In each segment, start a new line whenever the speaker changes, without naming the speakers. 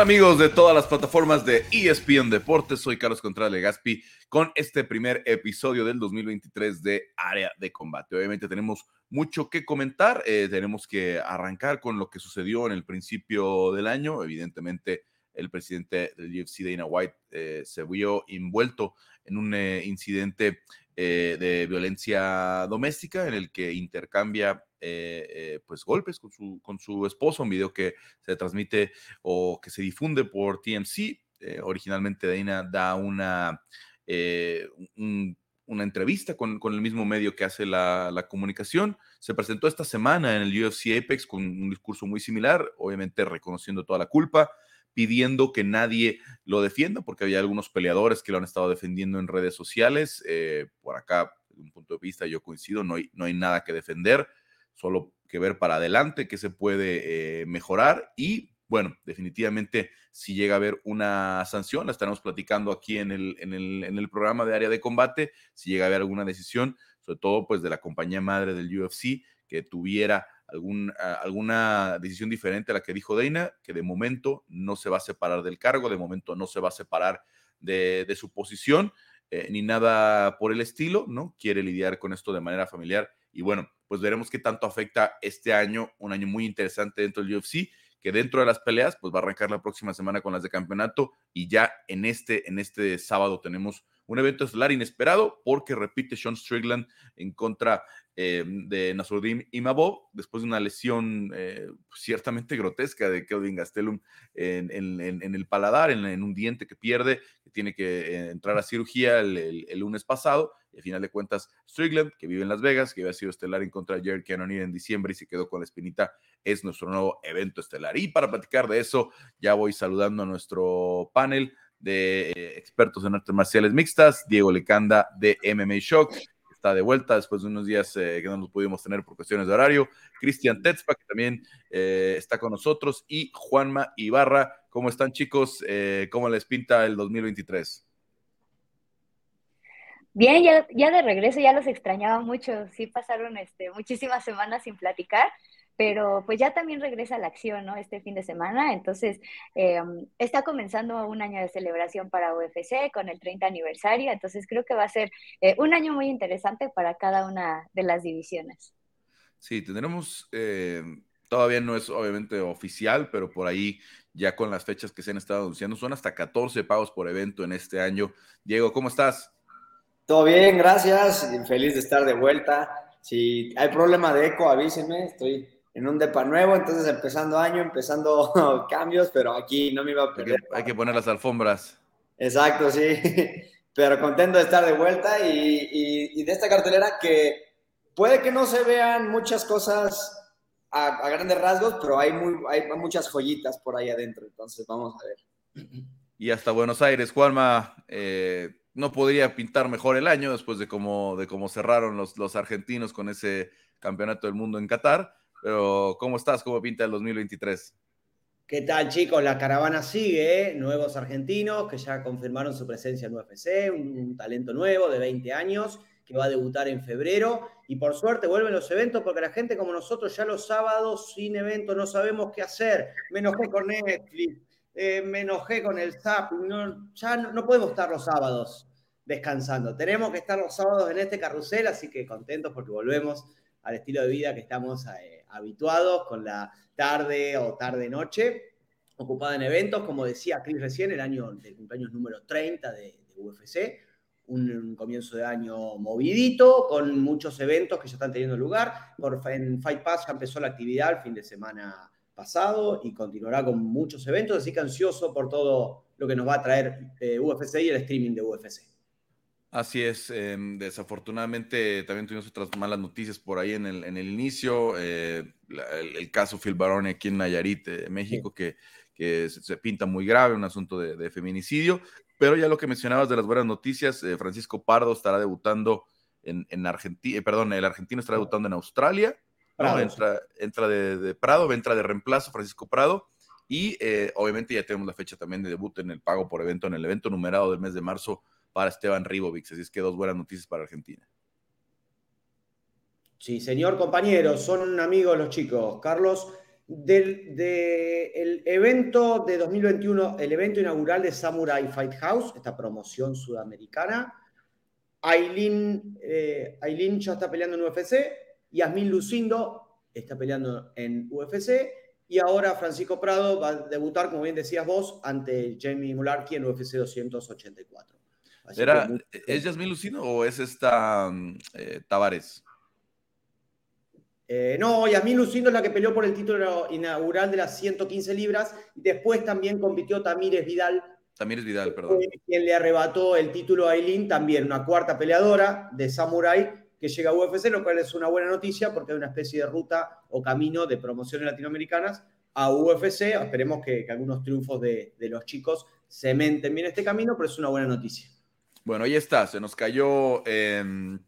amigos de todas las plataformas de ESPN Deportes? Soy Carlos Contreras Legaspi con este primer episodio del 2023 de Área de Combate. Obviamente tenemos mucho que comentar, eh, tenemos que arrancar con lo que sucedió en el principio del año. Evidentemente el presidente del UFC, Dana White, eh, se vio envuelto en un eh, incidente de violencia doméstica en el que intercambia eh, eh, pues golpes con su, con su esposo, un video que se transmite o que se difunde por TMC. Eh, originalmente Dana da una, una entrevista con, con, el mismo medio que hace la, la, comunicación. Se presentó esta semana en el UFC Apex con un discurso muy similar, obviamente reconociendo toda la culpa, pidiendo que nadie lo defienda, porque había algunos peleadores que lo han estado defendiendo en redes sociales. por acá, desde un punto de vista, yo coincido, no no hay nada que defender solo que ver para adelante qué se puede eh, mejorar y bueno, definitivamente si llega a haber una sanción, la estaremos platicando aquí en el, en el, en el programa de área de combate, si llega a haber alguna decisión, sobre todo pues de la compañía madre del UFC, que tuviera algún, alguna decisión diferente a la que dijo Dana, que de momento no se va a separar del cargo, de momento no se va a separar de, de su posición, eh, ni nada por el estilo, ¿no? Quiere lidiar con esto de manera familiar y bueno, pues veremos qué tanto afecta este año, un año muy interesante dentro del UFC, que dentro de las peleas, pues va a arrancar la próxima semana con las de campeonato y ya en este, en este sábado tenemos un evento estelar inesperado porque repite Sean Strickland en contra eh, de Nasruddin Imabov después de una lesión eh, ciertamente grotesca de Kelvin Gastelum en, el paladar, en, un diente que pierde, que tiene que eh, entrar a cirugía el, lunes pasado. Y al final de cuentas, Strickland, que vive en Las Vegas, que había sido estelar en contra de Jared Cannonier en diciembre y se quedó con la espinita, es nuestro nuevo evento estelar. Y para platicar de eso, ya voy saludando a nuestro panel de expertos en artes marciales mixtas, Diego Lecanda de MMA Shock, está de vuelta después de unos días eh, que no nos pudimos tener por cuestiones de horario. Cristian Tetzpa, que también eh, está con nosotros, y Juanma Ibarra. ¿Cómo están, chicos? Eh, ¿Cómo les pinta el 2023?
Bien, ya, ya de regreso, ya los extrañaba mucho. Sí, pasaron este, muchísimas semanas sin platicar pero pues ya también regresa la acción, ¿no? Este fin de semana, entonces eh, está comenzando un año de celebración para UFC con el 30 aniversario, entonces creo que va a ser eh, un año muy interesante para cada una de las divisiones.
Sí, tendremos, eh, todavía no es obviamente oficial, pero por ahí ya con las fechas que se han estado anunciando, son hasta 14 pagos por evento en este año. Diego, ¿cómo estás?
Todo bien, gracias. Feliz de estar de vuelta. Si hay problema de eco, avísenme. Estoy en un depa nuevo, entonces empezando año, empezando cambios, pero aquí no me iba a
perder. Hay que, poner las alfombras.
Exacto, sí. Pero contento de estar de vuelta y, de esta cartelera que puede que no se vean muchas cosas a, grandes rasgos, pero hay, muy, hay muchas joyitas por ahí adentro, entonces vamos a ver.
Y hasta Buenos Aires, Juanma, eh, no podría pintar mejor el año después de cómo, cerraron los, argentinos con ese campeonato del mundo en Qatar pero, ¿cómo estás? ¿Cómo pinta el 2023?
¿Qué tal, chicos? La caravana sigue, ¿eh? nuevos argentinos que ya confirmaron su presencia en UFC, un, talento nuevo de 20 años que va a debutar en febrero. Y por suerte vuelven los eventos porque la gente como nosotros ya los sábados sin evento no sabemos qué hacer. Me enojé con Netflix, eh, me enojé con el SAP, ya no, no, podemos estar los sábados descansando. Tenemos que estar los sábados en este carrusel, así que contentos porque volvemos al estilo de vida que estamos eh, habituados con la tarde o tarde-noche, ocupada en eventos, como decía Chris recién, el año del cumpleaños número 30 de, UFC, un, comienzo de año movidito, con muchos eventos que ya están teniendo lugar. Por, en Fight Pass ya empezó la actividad el fin de semana pasado y continuará con muchos eventos, así que ansioso por todo lo que nos va a traer eh, UFC y el streaming de UFC.
Así es, em, desafortunadamente también tuvimos otras malas noticias por ahí en el, en el inicio, eh, el, caso Phil Barone aquí en Nayarit, eh, México, que, que se, pinta muy grave, un asunto de, feminicidio, pero ya lo que mencionabas de las buenas noticias, Francisco Pardo estará debutando en, en Argentina, perdón, el argentino estará debutando en Australia, entra, entra de, de, Prado, entra de reemplazo Francisco Prado, y obviamente ya tenemos la fecha también de debut en el pago por evento, en el evento numerado del mes de marzo para Esteban Ribovic. Así es que dos buenas noticias para Argentina.
Sí, señor compañero, son amigos los chicos. Carlos, Del el evento de 2021, el evento inaugural de Samurai Fight House, esta promoción sudamericana, Aileen, eh, Aileen ya está peleando en UFC, Yasmin Lucindo está peleando en UFC y ahora Francisco Prado va a debutar, como bien decías vos, ante Jamie Mularki en UFC 284.
Era, ¿Es Yasmin Lucindo o es esta mm, eh, Tavares?
Eh, no, Yasmin Lucindo es la que peleó por el título inaugural de las 115 libras y después también compitió Tamírez Vidal.
Tamírez Vidal, perdón.
Quien le arrebató el título a Aileen, también una cuarta peleadora de Samurai que llega a UFC, lo cual es una buena noticia porque hay una especie de ruta o camino de promociones latinoamericanas a UFC. Esperemos que, algunos triunfos de, los chicos cementen bien este camino, pero es una buena noticia.
Bueno, ahí está, se nos cayó, em,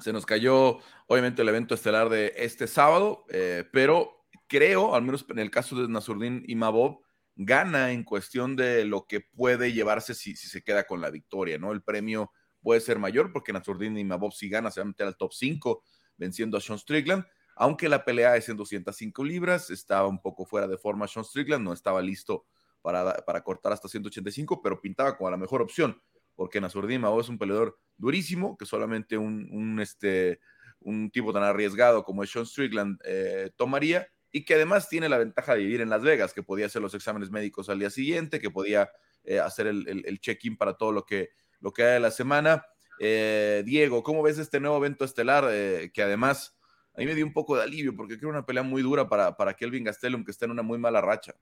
se nos cayó obviamente el evento estelar de este sábado, eh, pero creo, al menos en el caso de Nasurdin y Mabov, gana en cuestión de lo que puede llevarse si, si se queda con la victoria, ¿no? El premio puede ser mayor porque Nasruddin y Mabov si gana se va a meter al top 5 venciendo a Sean Strickland, aunque la pelea es en 205 libras, estaba un poco fuera de forma Sean Strickland, no estaba listo para, para cortar hasta 185, pero pintaba como la mejor opción, porque Nasruddin Mabov es un peleador durísimo, que solamente un, un, este, un tipo tan arriesgado como es Sean Strickland eh, tomaría, y que además tiene la ventaja de vivir en Las Vegas, que podía hacer los exámenes médicos al día siguiente, que podía eh, hacer el, el check-in para todo lo que lo que hay de la semana. Eh, Diego, ¿cómo ves este nuevo evento estelar? Eh, que además a mí me dio un poco de alivio porque creo una pelea muy dura para, para Kelvin Gastelum, que está en una muy mala racha.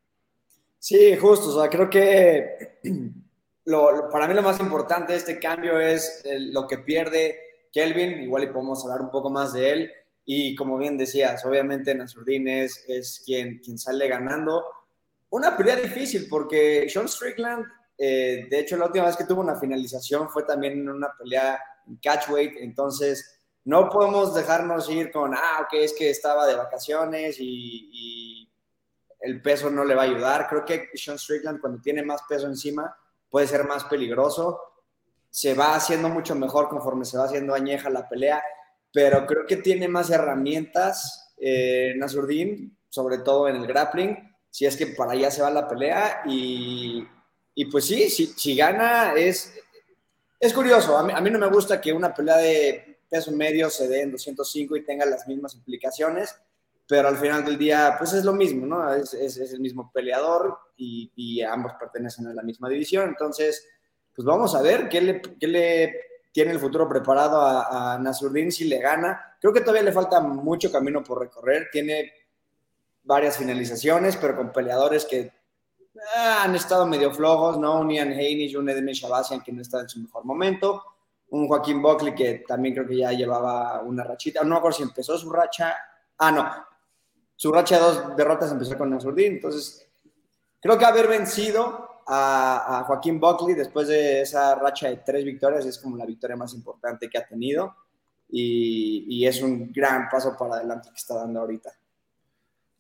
Sí, justo. O sea, creo que lo, para mí lo más importante de este cambio es lo que pierde Kelvin. Igual y podemos hablar un poco más de él. Y como bien decías, obviamente Nasruddin es, es quien, quien sale ganando. Una pelea difícil porque Sean Strickland eh, de hecho, la última vez que tuvo una finalización fue también en una pelea en catchweight, entonces no podemos dejarnos ir con, ah, ok, es que estaba de vacaciones y, el peso no le va a ayudar. Creo que Sean Strickland cuando tiene más peso encima puede ser más peligroso. Se va haciendo mucho mejor conforme se va haciendo añeja la pelea, pero creo que tiene más herramientas eh, Nasurdin, sobre todo en el grappling, si es que para allá se va la pelea y y pues sí, si, gana es, es curioso. A mí, no me gusta que una pelea de peso medio se dé en 205 y tenga las mismas implicaciones, pero al final del día, pues es lo mismo, ¿no? Es, el mismo peleador y, ambos pertenecen a la misma división. Entonces, pues vamos a ver qué le, le tiene el futuro preparado a, a Nasruddin si le gana. Creo que todavía le falta mucho camino por recorrer. Tiene varias finalizaciones, pero con peleadores que Ah, han estado medio flojos, ¿no? Un Ian Haney y un Edmund Shabazian que no está en su mejor momento. Un Joaquín Buckley que también creo que ya llevaba una rachita. No me acuerdo si empezó su racha. Ah, no. Su racha de dos derrotas empezó con Nasurdin. Entonces, creo que haber vencido a, Joaquín Buckley después de esa racha de tres victorias es como la victoria más importante que ha tenido. Y, y es un gran paso para adelante que está dando ahorita.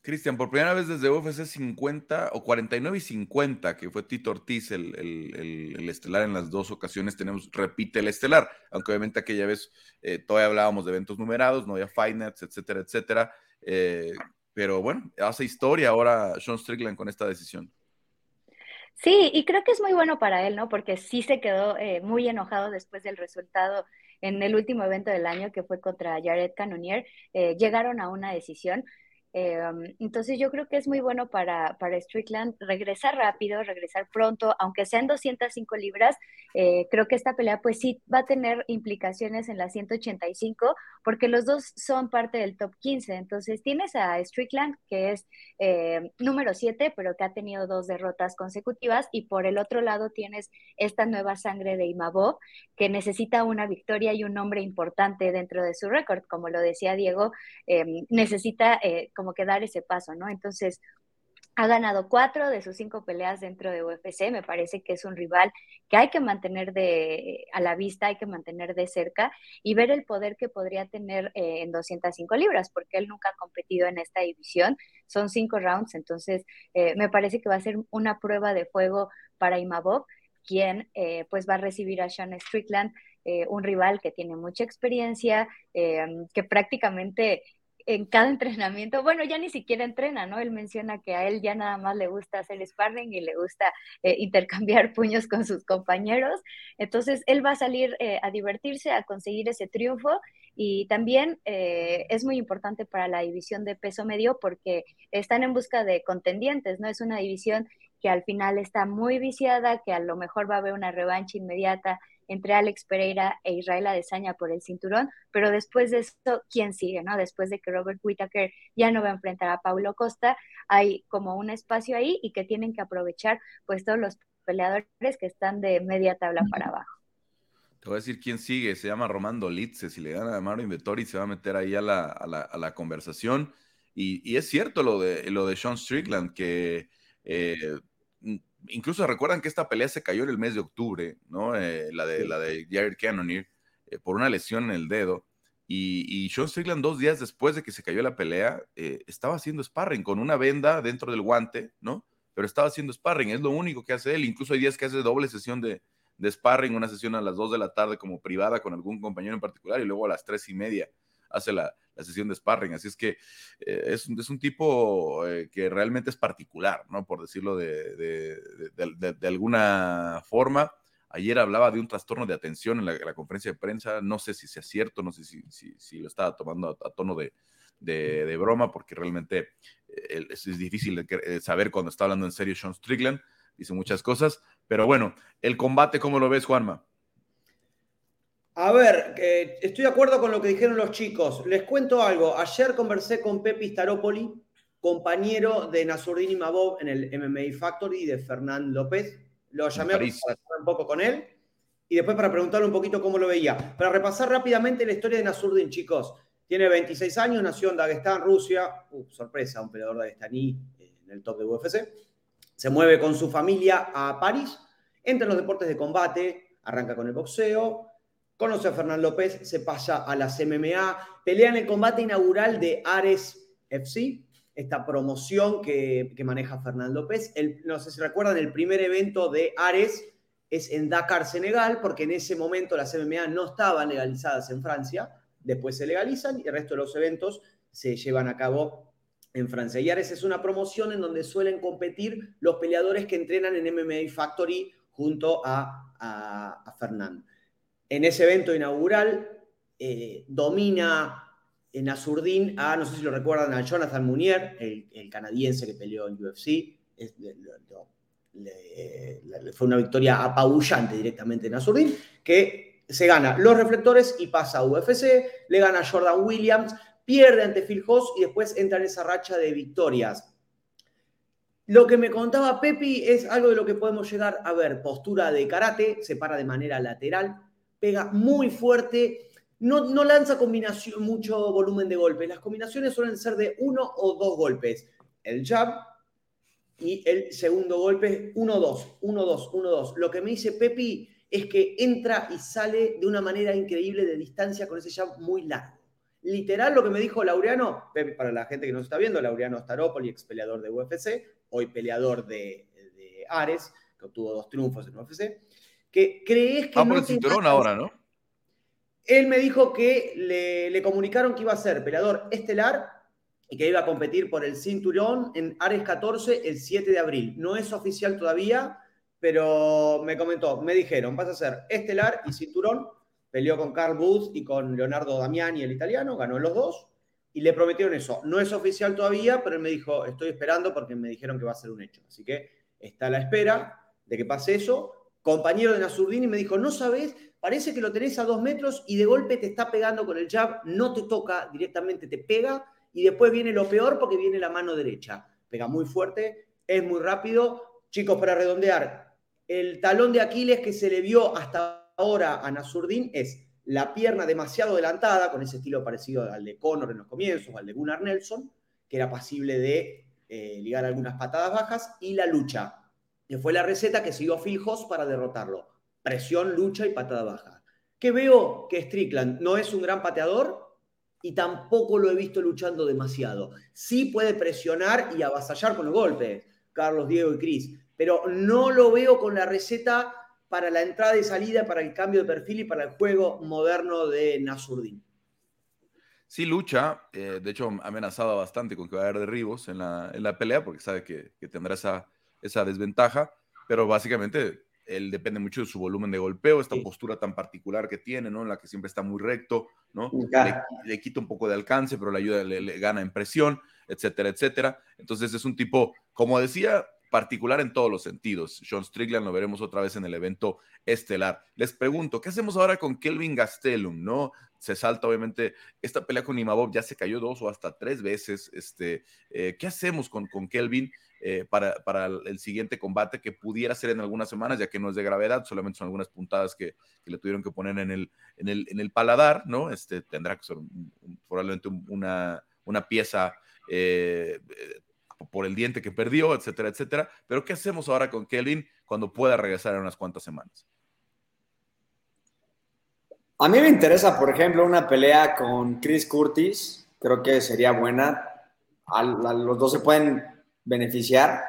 Cristian, por primera vez desde UFC 50 o 49 y 50, que fue Tito Ortiz el, estelar en las dos ocasiones, tenemos, repite el estelar, aunque obviamente aquella vez eh, todavía hablábamos de eventos numerados, no había Fight etcétera, etcétera. Eh, pero bueno, hace historia ahora Sean Strickland con esta decisión.
Sí, y creo que es muy bueno para él, ¿no? Porque sí se quedó eh, muy enojado después del resultado en el último evento del año que fue contra Jared Cannonier. llegaron a una decisión Em, entonces yo creo que es muy bueno para, para Strickland regresar rápido, regresar pronto, aunque sean 205 libras, eh, creo que esta pelea pues sí va a tener implicaciones en la 185 porque los dos son parte del top 15. Entonces tienes a Strickland que es eh, número 7 pero que ha tenido dos derrotas consecutivas y por el otro lado tienes esta nueva sangre de Imabov que necesita una victoria y un nombre importante dentro de su récord. Como lo decía Diego, em, necesita eh, como que dar ese paso, ¿no? Entonces, ha ganado cuatro de sus cinco peleas dentro de UFC. Me parece que es un rival que hay que mantener de, a la vista, hay que mantener de cerca y ver el poder que podría tener eh, en 205 libras, porque él nunca ha competido en esta división. Son cinco rounds, entonces eh, me parece que va a ser una prueba de fuego para Imabov, quien eh, pues va a recibir a Sean Strickland, un rival que tiene mucha experiencia, que prácticamente en cada entrenamiento, bueno, ya ni siquiera entrena, ¿no? Él menciona que a él ya nada más le gusta hacer sparring y le gusta eh, intercambiar puños con sus compañeros. Entonces, él va a salir eh, a divertirse, a conseguir ese triunfo y también eh, es muy importante para la división de peso medio porque están en busca de contendientes, ¿no? Es una división que al final está muy viciada, que a lo mejor va a haber una revancha inmediata entre Alex Pereira e Israel Adesanya por el cinturón, pero después de eso, ¿quién sigue? no? Después de que Robert Whittaker ya no va a enfrentar a Paulo Costa, hay como un espacio ahí y que tienen que aprovechar pues todos los peleadores que están de media tabla para abajo.
Te voy a decir quién sigue, se llama Román Dolitze, si le gana a Mario Invettori se va a meter ahí a la, conversación. Y, es cierto lo de, lo de Sean Strickland, que eh, incluso recuerdan que esta pelea se cayó en el mes de octubre, ¿no? Eh, la, de, la de Jared Cannonier, eh, por una lesión en el dedo. Y, y, Sean Strickland, dos días después de que se cayó la pelea, eh, estaba haciendo sparring con una venda dentro del guante, ¿no? Pero estaba haciendo sparring, es lo único que hace él. Incluso hay días que hace doble sesión de, de sparring, una sesión a las dos de la tarde como privada con algún compañero en particular y luego a las tres y media hace la, la sesión de sparring. Así es que eh, es, es, un tipo eh, que realmente es particular, ¿no? Por decirlo de, de, de, alguna forma. Ayer hablaba de un trastorno de atención en la, conferencia de prensa. No sé si sea cierto, no sé si, si, lo estaba tomando a, tono de, de, broma, porque realmente eh, es, es, difícil saber cuando está hablando en serio Sean Strickland. Dice muchas cosas. Pero bueno, el combate, ¿cómo lo ves, Juanma?
A ver, estoy de acuerdo con lo que dijeron los chicos. Les cuento algo. Ayer conversé con Pepi Staropoli, compañero de Nasurdin Mabov en el MMA Factory de Fernán López. Lo llamé para hablar un poco con él y después para preguntarle un poquito cómo lo veía. Para repasar rápidamente la historia de Nasurdin, chicos. Tiene 26 años, nació en Dagestán, Rusia. Uh, sorpresa, un peleador dagestaní en el top de UFC. Se mueve con su familia a París, entra en los deportes de combate, arranca con el boxeo, Conoce a Fernán López, se pasa a las MMA, pelea en el combate inaugural de Ares FC, esta promoción que, maneja Fernán López. no sé si recuerdan, el primer evento de Ares es en Dakar, Senegal, porque en ese momento las MMA no estaban legalizadas en Francia, después se legalizan y el resto de los eventos se llevan a cabo en Francia. Y Ares es una promoción en donde suelen competir los peleadores que entrenan en MMA Factory junto a, a, a Fernán en ese evento inaugural eh, domina en Azurdín a, no sé si lo recuerdan, a Jonathan Munier, el, canadiense que peleó en UFC. fue una victoria apabullante directamente en Azurdín, que se gana los reflectores y pasa a UFC, le gana a Jordan Williams, pierde ante Phil Hoss y después entra en esa racha de victorias. Lo que me contaba Pepi es algo de lo que podemos llegar a ver. Postura de karate, se para de manera lateral, pega muy fuerte, no, no lanza combinación, mucho volumen de golpes. Las combinaciones suelen ser de uno o dos golpes. El jab y el segundo golpe, 1-2, 1-2, 1-2. Lo que me dice Pepi es que entra y sale de una manera increíble de distancia con ese jab muy largo. Literal, lo que me dijo Laureano, Pepi, para la gente que nos está viendo, Laureano Staropoli, ex peleador de UFC, hoy peleador de, de Ares, que obtuvo dos triunfos en UFC que crees que...
Ah, el cinturón ahora, ¿no?
Él me dijo que le, comunicaron que iba a ser peleador estelar y que iba a competir por el cinturón en Ares 14 el 7 de abril. No es oficial todavía, pero me comentó, me dijeron, vas a ser estelar y cinturón. Peleó con Carl Booth y con Leonardo Damiani, el italiano, ganó los dos y le prometieron eso. No es oficial todavía, pero él me dijo, estoy esperando porque me dijeron que va a ser un hecho. Así que está a la espera de que pase eso compañero de Nasurdini me dijo, no sabes, parece que lo tenés a dos metros y de golpe te está pegando con el jab, no te toca, directamente te pega y después viene lo peor porque viene la mano derecha. Pega muy fuerte, es muy rápido. Chicos, para redondear, el talón de Aquiles que se le vio hasta ahora a Nasurdin es la pierna demasiado adelantada, con ese estilo parecido al de Conor en los comienzos, al de Gunnar Nelson, que era pasible de eh, ligar algunas patadas bajas, y la lucha que fue la receta que siguió Phil Hoss para derrotarlo. Presión, lucha y patada baja. Que veo que Strickland no es un gran pateador y tampoco lo he visto luchando demasiado. Sí puede presionar y avasallar con los golpes, Carlos, Diego y Cris, pero no lo veo con la receta para la entrada y salida, para el cambio de perfil y para el juego moderno de Nasurdin.
sí lucha, eh, de hecho amenazaba bastante con que va a haber derribos en la, en la pelea porque sabe que, que, tendrá esa, esa desventaja, pero básicamente él depende mucho de su volumen de golpeo, esta postura tan particular que tiene, ¿no? En la que siempre está muy recto, ¿no? Le, le, quita un poco de alcance, pero le ayuda, le, le, gana en presión, etcétera, etcétera. Entonces es un tipo, como decía, particular en todos los sentidos. Sean Strickland lo veremos otra vez en el evento estelar. Les pregunto, ¿qué hacemos ahora con Kelvin Gastelum? ¿No? Se salta, obviamente, esta pelea con Imabov ya se cayó dos o hasta tres veces. Este, eh, ¿Qué hacemos con, con Kelvin eh, para, para, el siguiente combate que pudiera ser en algunas semanas, ya que no es de gravedad, solamente son algunas puntadas que, que le tuvieron que poner en el, en el, en el paladar, ¿no? Este, tendrá que ser probablemente una, una pieza eh, por el diente que perdió, etcétera, etcétera. Pero ¿qué hacemos ahora con Kelvin cuando pueda regresar en unas cuantas semanas?
A mí me interesa, por ejemplo, una pelea con Chris Curtis. Creo que sería buena. Los dos se pueden beneficiar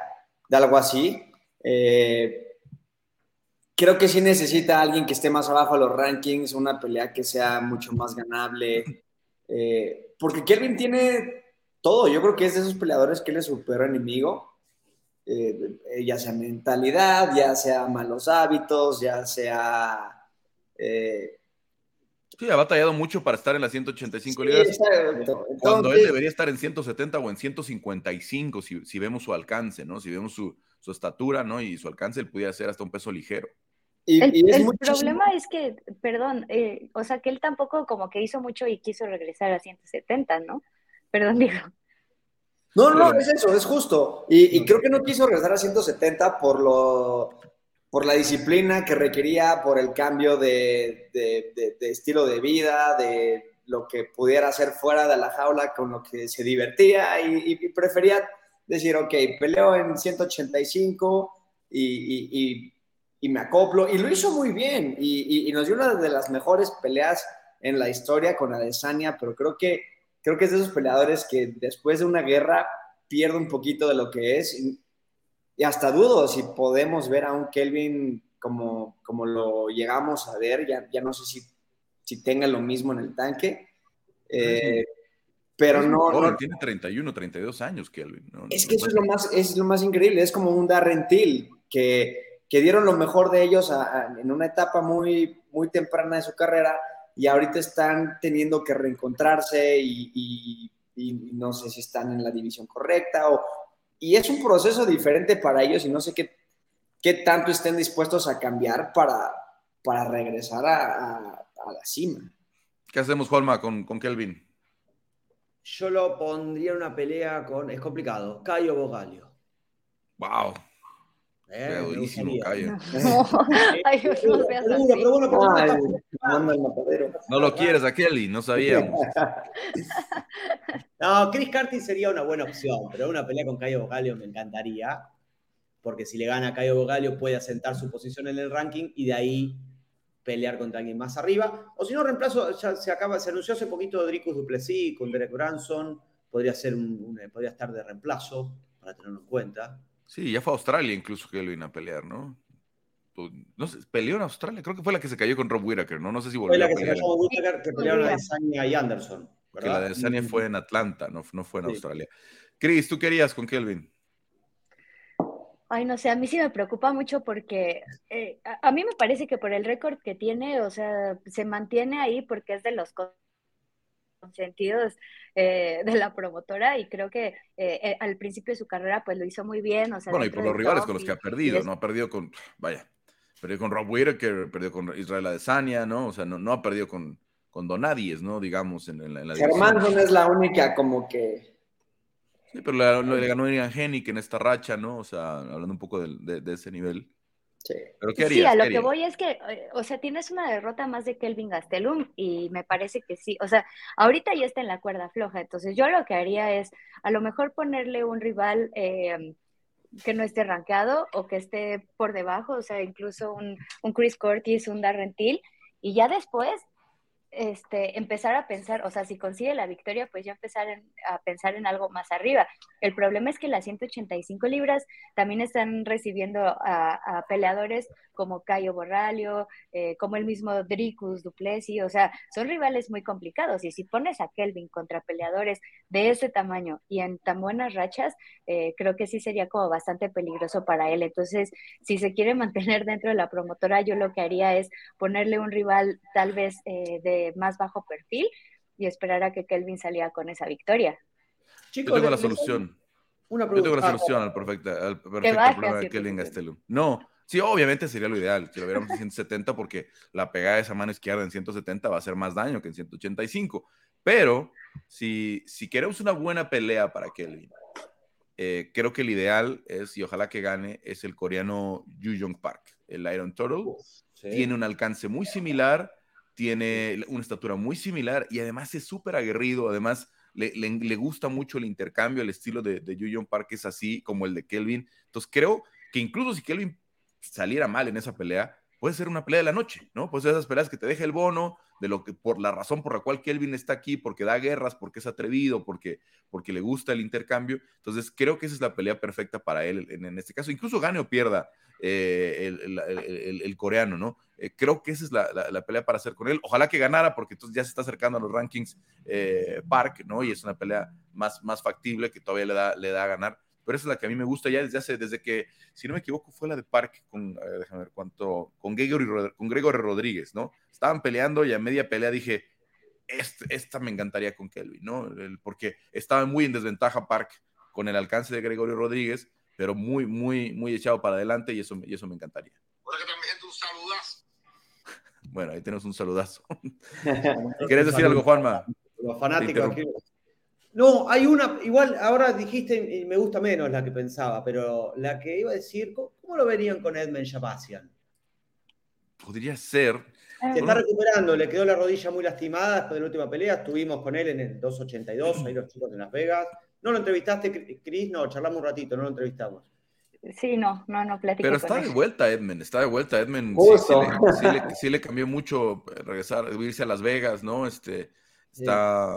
de algo así. Eh, creo que sí necesita alguien que esté más abajo de los rankings, una pelea que sea mucho más ganable. Eh, porque Kelvin tiene todo. Yo creo que es de esos peleadores que él es su peor enemigo. Eh, ya sea mentalidad, ya sea malos hábitos, ya sea. Eh...
Sí, ha batallado mucho para estar en las 185 sí, libras. Exacto. Cuando Entonces, él debería estar en 170 o en 155, si, si vemos su alcance, ¿no? Si vemos su, su, estatura, ¿no? Y su alcance, él pudiera ser hasta un peso ligero.
Y, el, y es el problema es que, perdón, eh, o sea, que él tampoco como que hizo mucho y quiso regresar a 170, ¿no? Perdón, digo.
No, no, es eso, es justo. Y, y, creo que no quiso regresar a 170 por lo por la disciplina que requería, por el cambio de, de, de, de, estilo de vida, de lo que pudiera hacer fuera de la jaula, con lo que se divertía y, y prefería decir, ok, peleo en 185 y, y, me acoplo. Y lo hizo muy bien y, nos dio una de las mejores peleas en la historia con Adesanya, pero creo que creo que es de esos peleadores que después de una guerra pierde un poquito de lo que es. Y, hasta dudo si podemos ver a un Kelvin como, como lo llegamos a ver. Ya, ya no sé si, si tenga lo mismo en el tanque. Eh, pero no,
no, Tiene 31, 32 años, Kelvin. No,
es que eso es lo, más, es lo más increíble. Es como un Darren Till, que, que dieron lo mejor de ellos a, a, en una etapa muy, muy temprana de su carrera y ahorita están teniendo que reencontrarse y, y, y, no sé si están en la división correcta o, y es un proceso diferente para ellos y no sé qué, qué tanto estén dispuestos a cambiar para, para regresar a, a, a la cima.
¿Qué hacemos, Juanma, con, con Kelvin?
Yo lo pondría en una pelea con. Es complicado. Cayo Bogalio.
¡Wow! Eh, buenísimo. No lo quieres a Kelly, no sabíamos.
no, Chris Carty sería una buena opción, pero una pelea con Cayo Bogalio me encantaría, porque si le gana a Cayo Bogalio puede asentar su posición en el ranking y de ahí pelear contra alguien más arriba. O si no, reemplazo, ya se acaba, se anunció hace poquito Dricus Duplessis con Derek Branson, podría, ser un, un, podría estar de reemplazo, para tenerlo en cuenta.
Sí, ya fue a Australia incluso que él vino a pelear, ¿no? No sé, peleó en Australia, creo que fue la que se cayó con Rob Whittaker, ¿no? No sé si volvió
fue la
a
que
pelear.
se cayó con Whittaker, que pelearon la de Sania y Anderson.
¿verdad? Que la de Sania fue en Atlanta, no, no fue en sí. Australia. Chris, ¿tú querías con Kelvin?
Ay, no sé, a mí sí me preocupa mucho porque eh, a, a, mí me parece que por el récord que tiene, o sea, se mantiene ahí porque es de los consentidos eh, de la promotora y creo que eh, eh, al principio de su carrera pues lo hizo muy bien. O sea,
bueno, y por los rivales con los que ha perdido, ¿no? Ha perdido con, vaya, perdió con Rob Whittaker, perdió con Israel Adesanya, ¿no? O sea, no, no ha perdido con, con Donadies, ¿no? Digamos, en, en, en la
Germán no es la única como que...
Sí, pero la, lo, le ganó Ian Hennig en esta racha, ¿no? O sea, hablando un poco de, de, de ese nivel.
Sí. ¿Pero qué harías, sí, a lo que voy es que, eh, o sea, tienes una derrota más de Kelvin Gastelum y me parece que sí. O sea, ahorita ya está en la cuerda floja, entonces yo lo que haría es a lo mejor ponerle un rival eh, que no esté rankeado o que esté por debajo, o sea, incluso un, un Chris Curtis, un Darren Till, y ya después este, empezar a pensar, o sea, si consigue la victoria, pues ya empezar a pensar en algo más arriba. El problema es que las 185 libras también están recibiendo a, peleadores como Cayo Borralio, eh, como el mismo Dricus Duplessis, o sea, son rivales muy complicados. Y si pones a Kelvin contra peleadores de ese tamaño y en tan buenas rachas, eh, creo que sí sería como bastante peligroso para él. Entonces, si se quiere mantener dentro de la promotora, yo lo que haría es ponerle un rival tal vez eh, de más bajo perfil y esperar a que Kelvin saliera con esa victoria.
Chicos, Yo tengo la solución. Una Yo tengo la solución al perfecto, al perfecto problema de Kelvin Gastelum. No, sí, obviamente sería lo ideal si lo viéramos en 170 porque la pegada de esa mano izquierda en 170 va a hacer más daño que en 185. Pero si, si queremos una buena pelea para Kelvin, eh, creo que el ideal es, y ojalá que gane, es el coreano Yu Jong Park, el Iron Turtle. Tiene un alcance muy similar tiene una estatura muy similar y además es súper aguerrido, además le, le, gusta mucho el intercambio, el estilo de, de Yu Park es así como el de Kelvin. Entonces creo que incluso si Kelvin saliera mal en esa pelea, puede ser una pelea de la noche, ¿no? Pues esas peleas que te deja el bono, de lo que por la razón por la cual Kelvin está aquí, porque da guerras, porque es atrevido, porque, porque le gusta el intercambio. Entonces creo que esa es la pelea perfecta para él en este caso. Incluso gane o pierda eh, el, coreano, ¿no? Eh, creo que esa es la, pelea para hacer con él. Ojalá que ganara, porque entonces ya se está acercando a los rankings eh, Park, ¿no? Y es una pelea más, más factible que todavía le da, le da a ganar. Pero esa es la que a mí me gusta ya desde hace, desde que, si no me equivoco, fue la de Park con, déjame ver cuánto, con Gregory, con Gregory Rodríguez, ¿no? Estaban peleando y a media pelea dije, este, esta me encantaría con Kelvin, ¿no? porque estaba muy en desventaja Park con el alcance de Gregorio Rodríguez pero muy, muy, muy echado para adelante y eso, y eso me encantaría.
Que también un saludazo.
Bueno, ahí tenemos un saludazo. ¿Quieres decir algo, Juanma?
Los fanáticos aquí. No, hay una, igual ahora dijiste, y me gusta menos la que pensaba, pero la que iba a decir, ¿cómo, lo verían con Edmund Shabazian?
Podría ser.
Se está recuperando, le quedó la rodilla muy lastimada después de la última pelea. Estuvimos con él en el 282, ahí los chicos de Las Vegas. ¿No lo entrevistaste, Cris? No, charlamos un ratito, no lo entrevistamos.
Sí, no, no, no platico.
Pero está de vuelta Edmund, está de vuelta Edmund. Sí, le, cambió mucho eh, regresar, irse a Las Vegas, ¿no? Este, está,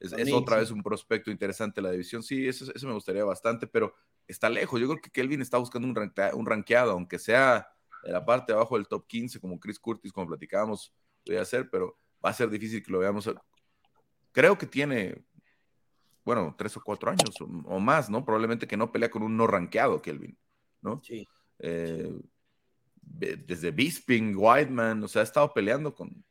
es, otra vez un prospecto interesante la división. Sí, eso, eso me gustaría bastante, pero está lejos. Yo creo que Kelvin está buscando un, un rankeado, aunque sea en la parte de abajo del top 15, como Chris Curtis, como platicábamos, podría ser, pero va a ser difícil que lo veamos. Creo que tiene bueno, tres o cuatro años o, más, ¿no? Probablemente que no pelea con un no rankeado, Kelvin, ¿no?
Sí.
Eh, desde Bisping, Whiteman, o sea, ha estado peleando con,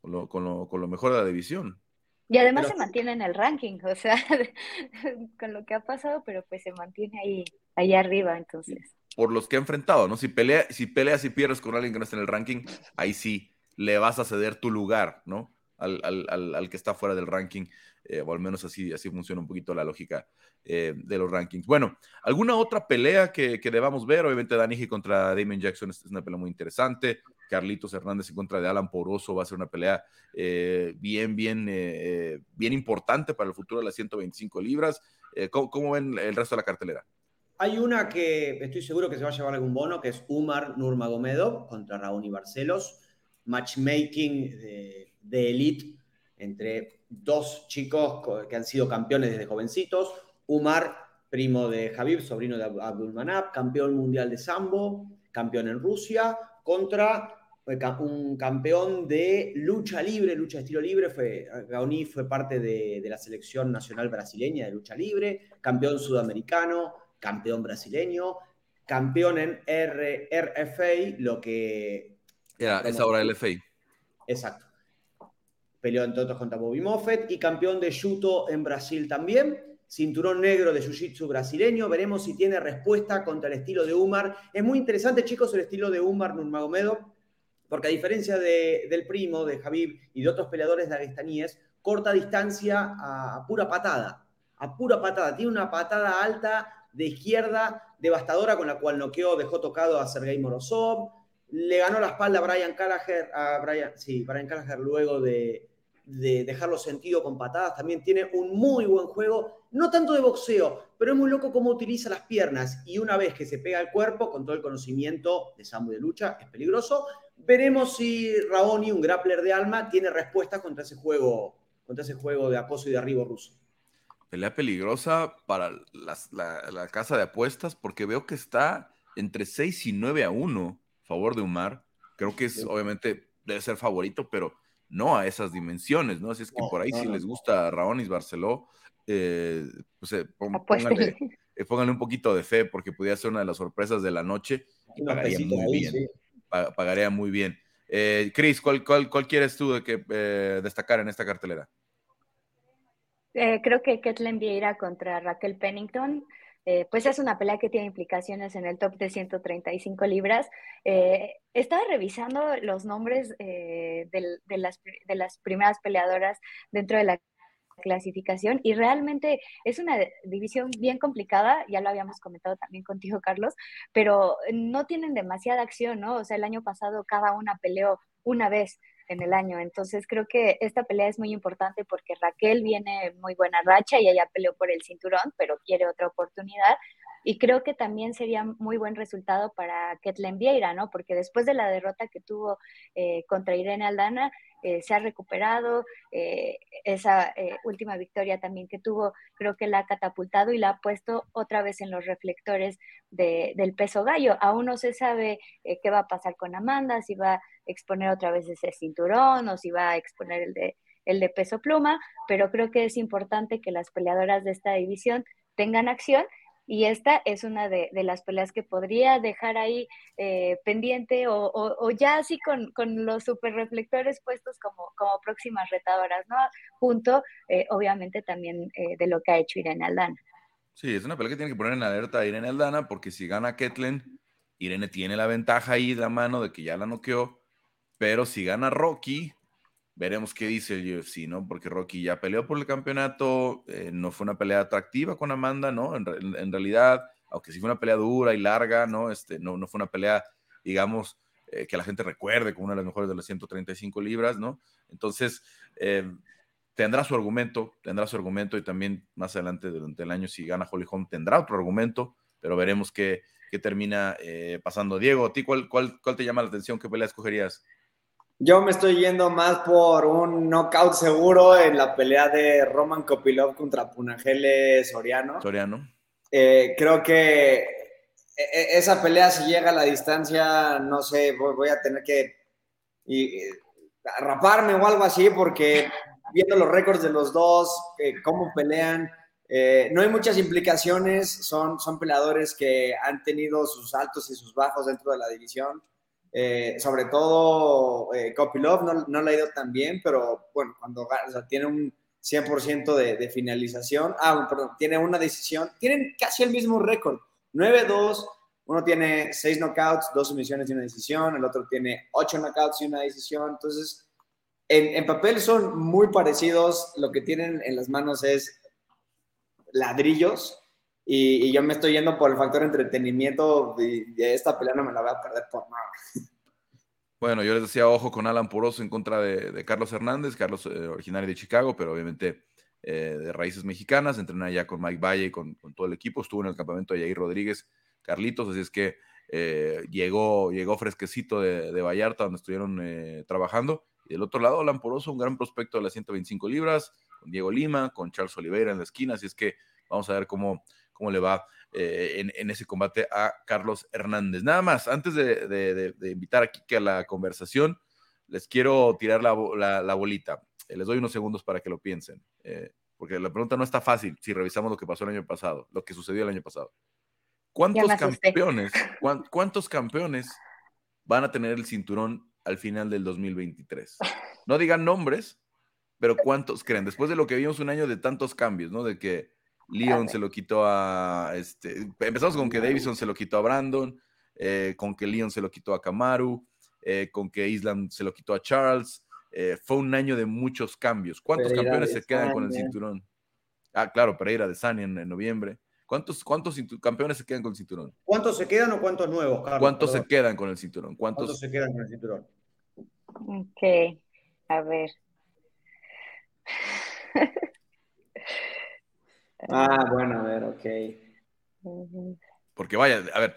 con, lo, mejor de la división.
Y además se mantiene en el ranking, o sea, con lo que ha pasado, pero pues se mantiene ahí, ahí arriba, entonces.
Por los que ha enfrentado, ¿no? Si, pelea, si peleas y pierdes con alguien que no está en el ranking, ahí sí le vas a ceder tu lugar, ¿no? Al, al, al que está fuera del ranking. Eh, o al menos así, así funciona un poquito la lógica eh, de los rankings. Bueno, ¿alguna otra pelea que, que debamos ver? Obviamente Daniji contra Damon Jackson es una pelea muy interesante. Carlitos Hernández en contra de Alan Poroso va a ser una pelea eh, bien, bien, bien importante para el futuro de las 125 libras. ¿cómo, ¿cómo, ven el resto de la cartelera?
Hay una que estoy seguro que se va a llevar algún bono, que es Umar Nurmagomedov contra Raúl Barcelos. Matchmaking de, de elite entre dos chicos que han sido campeones desde jovencitos. Umar, primo de Javib, sobrino de Abdulmanap, campeón mundial de sambo, campeón en Rusia, contra eh, un campeón de lucha libre, lucha de estilo libre. Fue, Gaoni fue parte de, la selección nacional brasileña de lucha libre, campeón sudamericano, campeón brasileño, campeón en RFA, lo que...
Era, es ahora el FA.
Exacto peleó entre otros contra Bobby Moffett y campeón de Judo en Brasil también. Cinturón negro de Jiu-Jitsu brasileño. Veremos si tiene respuesta contra el estilo de Umar. Es muy interesante, chicos, el estilo de Umar Nurmagomedov, porque a diferencia del primo, de Javib y de otros peleadores dagestaníes, corta distancia a, pura patada. A pura patada. Tiene una patada alta de izquierda devastadora con la cual noqueó, dejó tocado a Sergei Morozov. Le ganó la espalda a Brian Callagher, a Brian, sí, Brian Callagher luego de, de dejarlo sentido con patadas, también tiene un muy buen juego, no tanto de boxeo, pero es muy loco cómo utiliza las piernas y una vez que se pega al cuerpo, con todo el conocimiento de sambo de lucha, es peligroso. veremos si Raoni, un grappler de alma, tiene respuesta contra ese juego, contra ese juego de acoso y derribo ruso.
Pelea peligrosa para la, casa de apuestas porque veo que está entre 6 y 9 a 1 a favor de Umar. Creo que es, obviamente, debe ser favorito, pero no a esas dimensiones, ¿no? Así es que por ahí si les gusta Raonis Barceló, eh, pues eh, eh, pónganle, un poquito de fe porque pudiera ser una de las sorpresas de la noche y pagaría muy bien. Pagaría muy bien. Chris, ¿cuál, cuál, quieres tú de que, destacar en esta cartelera?
creo que Kathleen Vieira contra Raquel Pennington. Pues es una pelea que tiene implicaciones en el top de 135 libras. estaba revisando los nombres de, las, de, las, primeras peleadoras dentro de la clasificación y realmente es una división bien complicada, ya lo habíamos comentado también contigo, Carlos, pero no tienen demasiada acción, ¿no? O sea, el año pasado cada una peleó una vez en el año, entonces creo que esta pelea es muy importante porque Raquel viene muy buena racha y ella peleó por el cinturón, pero quiere otra oportunidad. Y creo que también sería muy buen resultado para Ketlen Vieira, ¿no? Porque después de la derrota que tuvo eh, contra Irene Aldana, eh, se ha recuperado. Eh, esa última victoria también que tuvo, creo que la ha catapultado y la ha puesto otra vez en los reflectores del peso gallo. Aún no se sabe qué va a pasar con Amanda, si va exponer otra vez ese cinturón o si va a exponer el de, el de peso pluma, pero creo que es importante que las peleadoras de esta división tengan acción y esta es una de, las peleas que podría dejar ahí eh, pendiente o, ya así con, los super reflectores puestos como, como próximas retadoras, ¿no? Junto, eh, obviamente, también eh, de lo que ha hecho Irene Aldana.
Sí, es una pelea que tiene que poner en alerta a Irene Aldana porque si gana Ketlen, Irene tiene la ventaja ahí de la mano de que ya la noqueó, pero si gana Rocky, Veremos qué dice el UFC, ¿no? Porque Rocky ya peleó por el campeonato, eh, no fue una pelea atractiva con Amanda, ¿no? En, realidad, aunque sí fue una pelea dura y larga, ¿no? Este, no, no fue una pelea, digamos, eh, que la gente recuerde como una de las mejores de las 135 libras, ¿no? Entonces, eh, tendrá su argumento, tendrá su argumento y también más adelante durante el año, si gana Holly Holm, tendrá otro argumento, pero veremos qué, qué termina pasando. Diego, ¿a ti cuál, cuál, cuál te llama la atención? ¿Qué pelea escogerías?
Yo me estoy yendo más por un knockout seguro en la pelea de Roman Kopilov contra Punagele Soriano.
Soriano.
Eh, creo que e, e, esa pelea, si llega a la distancia, no sé, voy, a tener que raparme o algo así, porque viendo los récords de los dos, cómo pelean, eh, no hay muchas implicaciones, son, son peleadores que han tenido sus altos y sus bajos dentro de la división. Eh, sobre todo eh, Kopilov no, no, le ha ido tan bien, pero bueno, cuando tiene un 100% de, de, finalización, ah, tiene una decisión, tienen casi el mismo récord, 9-2, uno tiene 6 knockouts, 2 sumisiones y una decisión, el otro tiene 8 knockouts y una decisión, entonces en, en papel son muy parecidos, lo que tienen en las manos es ladrillos, y, yo me estoy yendo por el factor entretenimiento y, esta pelea no me la voy a perder por nada.
Bueno, yo les decía, ojo con Alan Poroso en contra de, Carlos Hernández, Carlos eh, originario de Chicago, pero obviamente eh, de raíces mexicanas, entrena ya con Mike Valle y con, todo el equipo, estuvo en el campamento de Jair Rodríguez, Carlitos, así es que eh, llegó, llegó fresquecito de, Vallarta, donde estuvieron trabajando. Y del otro lado, Alan Poroso, un gran prospecto de las 125 libras, con Diego Lima, con Charles Oliveira en la esquina, así es que vamos a ver cómo, cómo le va eh, en, ese combate a Carlos Hernández. Nada más, antes de, invitar aquí a la conversación, les quiero tirar la, bolita. Eh, les doy unos segundos para que lo piensen, eh, porque la pregunta no está fácil si revisamos lo que pasó el año pasado, lo que sucedió el año pasado. ¿Cuántos campeones, cuántos campeones van a tener el cinturón al final del 2023? No digan nombres, pero ¿cuántos creen? Después de lo que vimos un año de tantos cambios, ¿no? De que Leon se lo quitó a. Este, empezamos con que Davison se lo quitó a Brandon, eh, con que Leon se lo quitó a Kamaru, eh, con que Island se lo quitó a Charles. Eh, fue un año de muchos cambios. ¿Cuántos campeones se quedan con el cinturón? Ah, claro, Pereira de Sani en, noviembre. ¿Cuántos, cuántos campeones se quedan con el cinturón?
¿Cuántos se quedan o cuántos nuevos,
Carlos? ¿Cuántos se quedan con el cinturón?
¿Cuántos... ¿Cuántos se quedan con el cinturón?
Ok, a ver.
Ah, bueno, a ver, ok.
Porque vaya, a ver,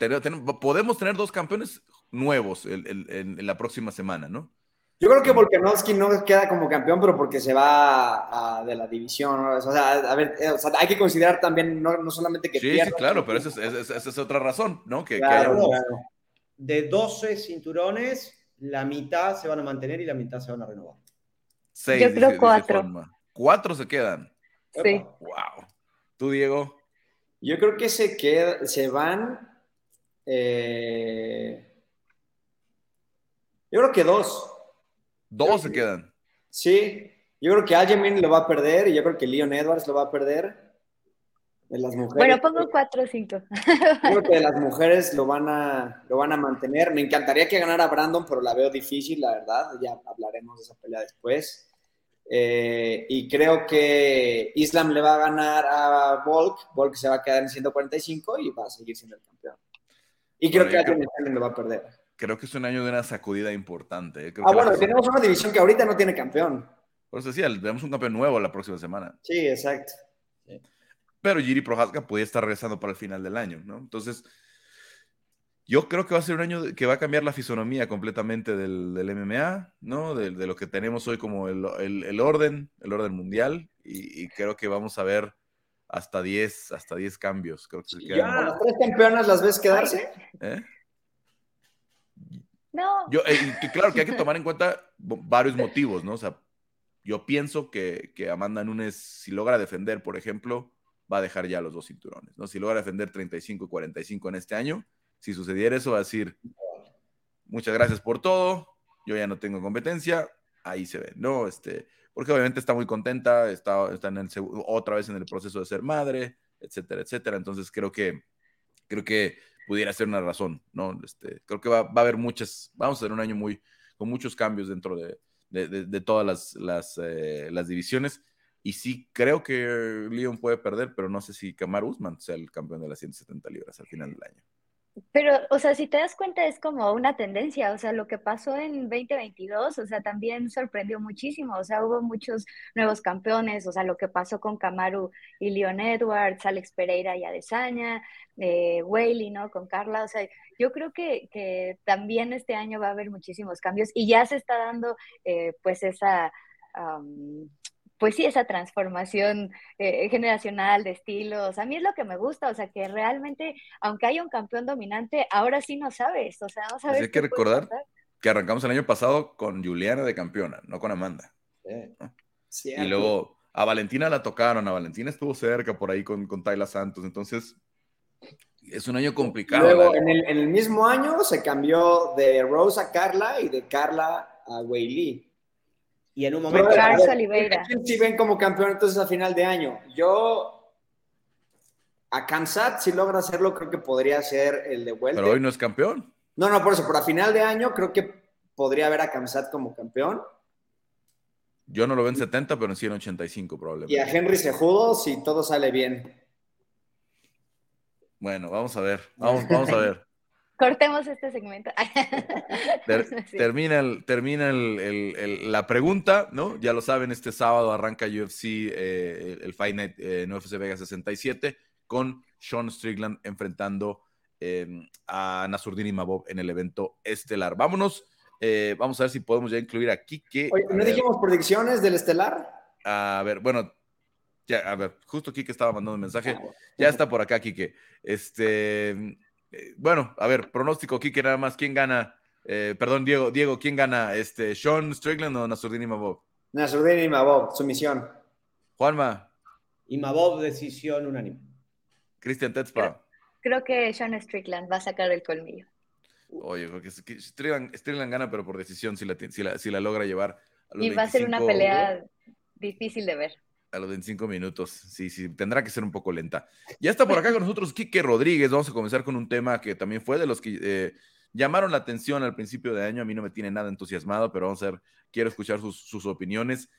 podemos tener dos campeones nuevos en, la próxima semana, ¿no?
Yo creo que Volkanovski no queda como campeón, pero porque se va de la división. O sea, a ver, eh, hay que considerar también, no, solamente que
Sí, sí, claro, pero esa es, otra razón, ¿no? Que,
De 12 cinturones, la mitad se van a mantener y la mitad se van a renovar.
Seis,
Yo creo cuatro.
Cuatro se quedan.
Sí.
Wow. ¿Tú, Diego?
Yo creo que se, queda, se van. Eh, yo creo que dos.
Dos se quedan.
Sí. Yo creo que Aljamain lo va a perder y yo creo que Leon Edwards lo va a perder. De las mujeres.
Bueno, pongo cuatro o cinco.
Creo que de las mujeres lo van, a, lo van a mantener. Me encantaría que ganara Brandon, pero la veo difícil, la verdad. Ya hablaremos de esa pelea después. Eh, y creo que Islam le va a ganar a Volk. Volk se va a quedar en 145 y va a seguir siendo el campeón. Y creo que Adrian lo va a perder.
Creo que es un año de una sacudida importante.
¿eh? ah, bueno, tenemos una división que ahorita no tiene campeón.
Por eso decía, tenemos un campeón nuevo la próxima semana.
Sí, exacto.
Pero Giri Prohaska podría estar regresando para el final del año, ¿no? Entonces, yo creo que va a ser un año que va a cambiar la fisonomía completamente del, del MMA, ¿no? De, de, lo que tenemos hoy como el, el, el orden, el orden mundial, y, creo que vamos a ver hasta 10, hasta 10 cambios. Creo que
ya, las tres campeonas las ves quedarse. ¿Eh?
No.
Yo, eh, claro que hay que tomar en cuenta varios motivos, ¿no? O sea, yo pienso que, que Amanda Nunes, si logra defender, por ejemplo, va a dejar ya los dos cinturones, ¿no? Si logra defender 35 y 45 en este año, si sucediera eso, va a decir, muchas gracias por todo, yo ya no tengo competencia, ahí se ve, ¿no? Este, porque obviamente está muy contenta, está, está en el, otra vez en el proceso de ser madre, etcétera, etcétera. Entonces creo que, creo que pudiera ser una razón, ¿no? Este, creo que va, va a haber muchas, vamos a tener un año muy, con muchos cambios dentro de, de, todas las, las, eh, las, divisiones. Y sí, creo que Leon puede perder, pero no sé si Kamar Usman sea el campeón de las 170 libras al final del año.
Pero, o sea, si te das cuenta, es como una tendencia, o sea, lo que pasó en 2022, o sea, también sorprendió muchísimo, o sea, hubo muchos nuevos campeones, o sea, lo que pasó con Kamaru y Leon Edwards, Alex Pereira y Adesanya, eh, Whaley, ¿no? Con Carla, o sea, yo creo que, que, también este año va a haber muchísimos cambios y ya se está dando, eh, pues, esa pues sí, esa transformación eh, generacional de estilos. A mí es lo que me gusta, o sea, que realmente, aunque haya un campeón dominante, ahora sí no sabes, o sea, no sabes.
hay que recordar que arrancamos el año pasado con Juliana de campeona, no con Amanda. Sí. Y luego a Valentina la tocaron, a Valentina estuvo cerca por ahí con, con Tayla Santos, entonces es un año complicado.
Luego, en el, en el, mismo año se cambió de Rose a Carla y de Carla a Weili. Y en un momento. Si ven como campeón entonces a final de año. Yo. A Kansat, si logra hacerlo, creo que podría ser el de vuelta.
Pero hoy no es campeón.
No, no, por eso, pero a final de año creo que podría ver a Kansat como campeón.
Yo no lo veo en 70, pero en 185 probablemente.
Y a Henry Sejudo si todo sale bien.
Bueno, vamos a ver. Vamos, vamos a ver.
Cortemos este segmento.
Termina, termina la pregunta, ¿no? Ya lo saben, este sábado arranca UFC, eh, el Fight Night en UFC Vegas 67, con Sean Strickland enfrentando em, a Nasurdin Mabov en el evento estelar. Vámonos, eh, vamos a ver si podemos ya incluir a Kike.
Oye, ¿no dijimos predicciones del estelar?
A ver, bueno, ya, a ver, justo Kike estaba mandando un mensaje. Ah, ya está por acá, Kike. Este eh, bueno, a ver, pronóstico, Kike, nada más. ¿Quién gana? Eh, perdón, Diego, Diego, ¿quién gana? Este, ¿Sean Strickland o Nasruddin Imabov?
Nasruddin Imabov, sumisión.
Juanma.
Imabov, decisión unánime.
Cristian Tetzpa.
Creo, que Sean Strickland va a sacar el colmillo.
Oye, porque Strickland, gana, pero por decisión, si la, si la, logra llevar.
y va a ser una pelea difícil de ver
a los 25 minutos. Sí, sí, tendrá que ser un poco lenta. Ya está por acá con nosotros Quique Rodríguez. Vamos a comenzar con un tema que también fue de los que eh, llamaron la atención al principio de año. A mí no me tiene nada entusiasmado, pero vamos a ver, quiero escuchar sus, opiniones.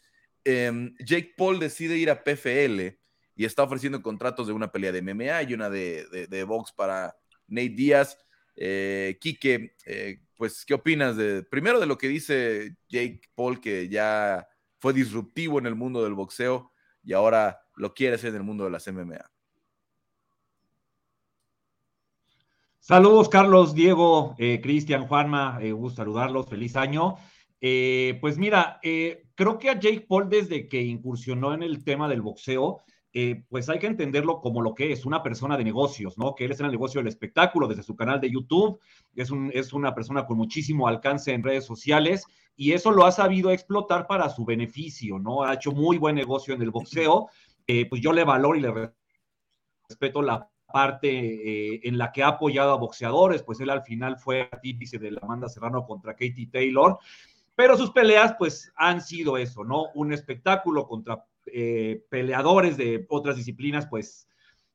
Em, Jake Paul decide ir a PFL y está ofreciendo contratos de una pelea de MMA y una de, de, box para Nate Díaz. Eh, Quique, eh, pues, ¿qué opinas de primero de lo que dice Jake Paul, que ya fue disruptivo en el mundo del boxeo? Y ahora lo quiere hacer en el mundo de las MMA.
Saludos, Carlos, Diego, eh, Cristian, Juanma, eh, gusto saludarlos, feliz año. Eh, pues mira, creo que a Jake Paul desde que incursionó en el tema del boxeo, pues hay que entenderlo como lo que es, una persona de negocios, ¿no? Que él es en el negocio del espectáculo desde su canal de YouTube, es una persona con muchísimo alcance en redes sociales y eso lo ha sabido explotar para su beneficio, ¿no? Ha hecho muy buen negocio en el boxeo, pues yo le valoro y le respeto la parte eh, en la que ha apoyado a boxeadores, pues él al final fue artífice de la Amanda Serrano contra Katie Taylor, pero sus peleas pues han sido eso, ¿no? Un espectáculo contra eh, peleadores de otras disciplinas, pues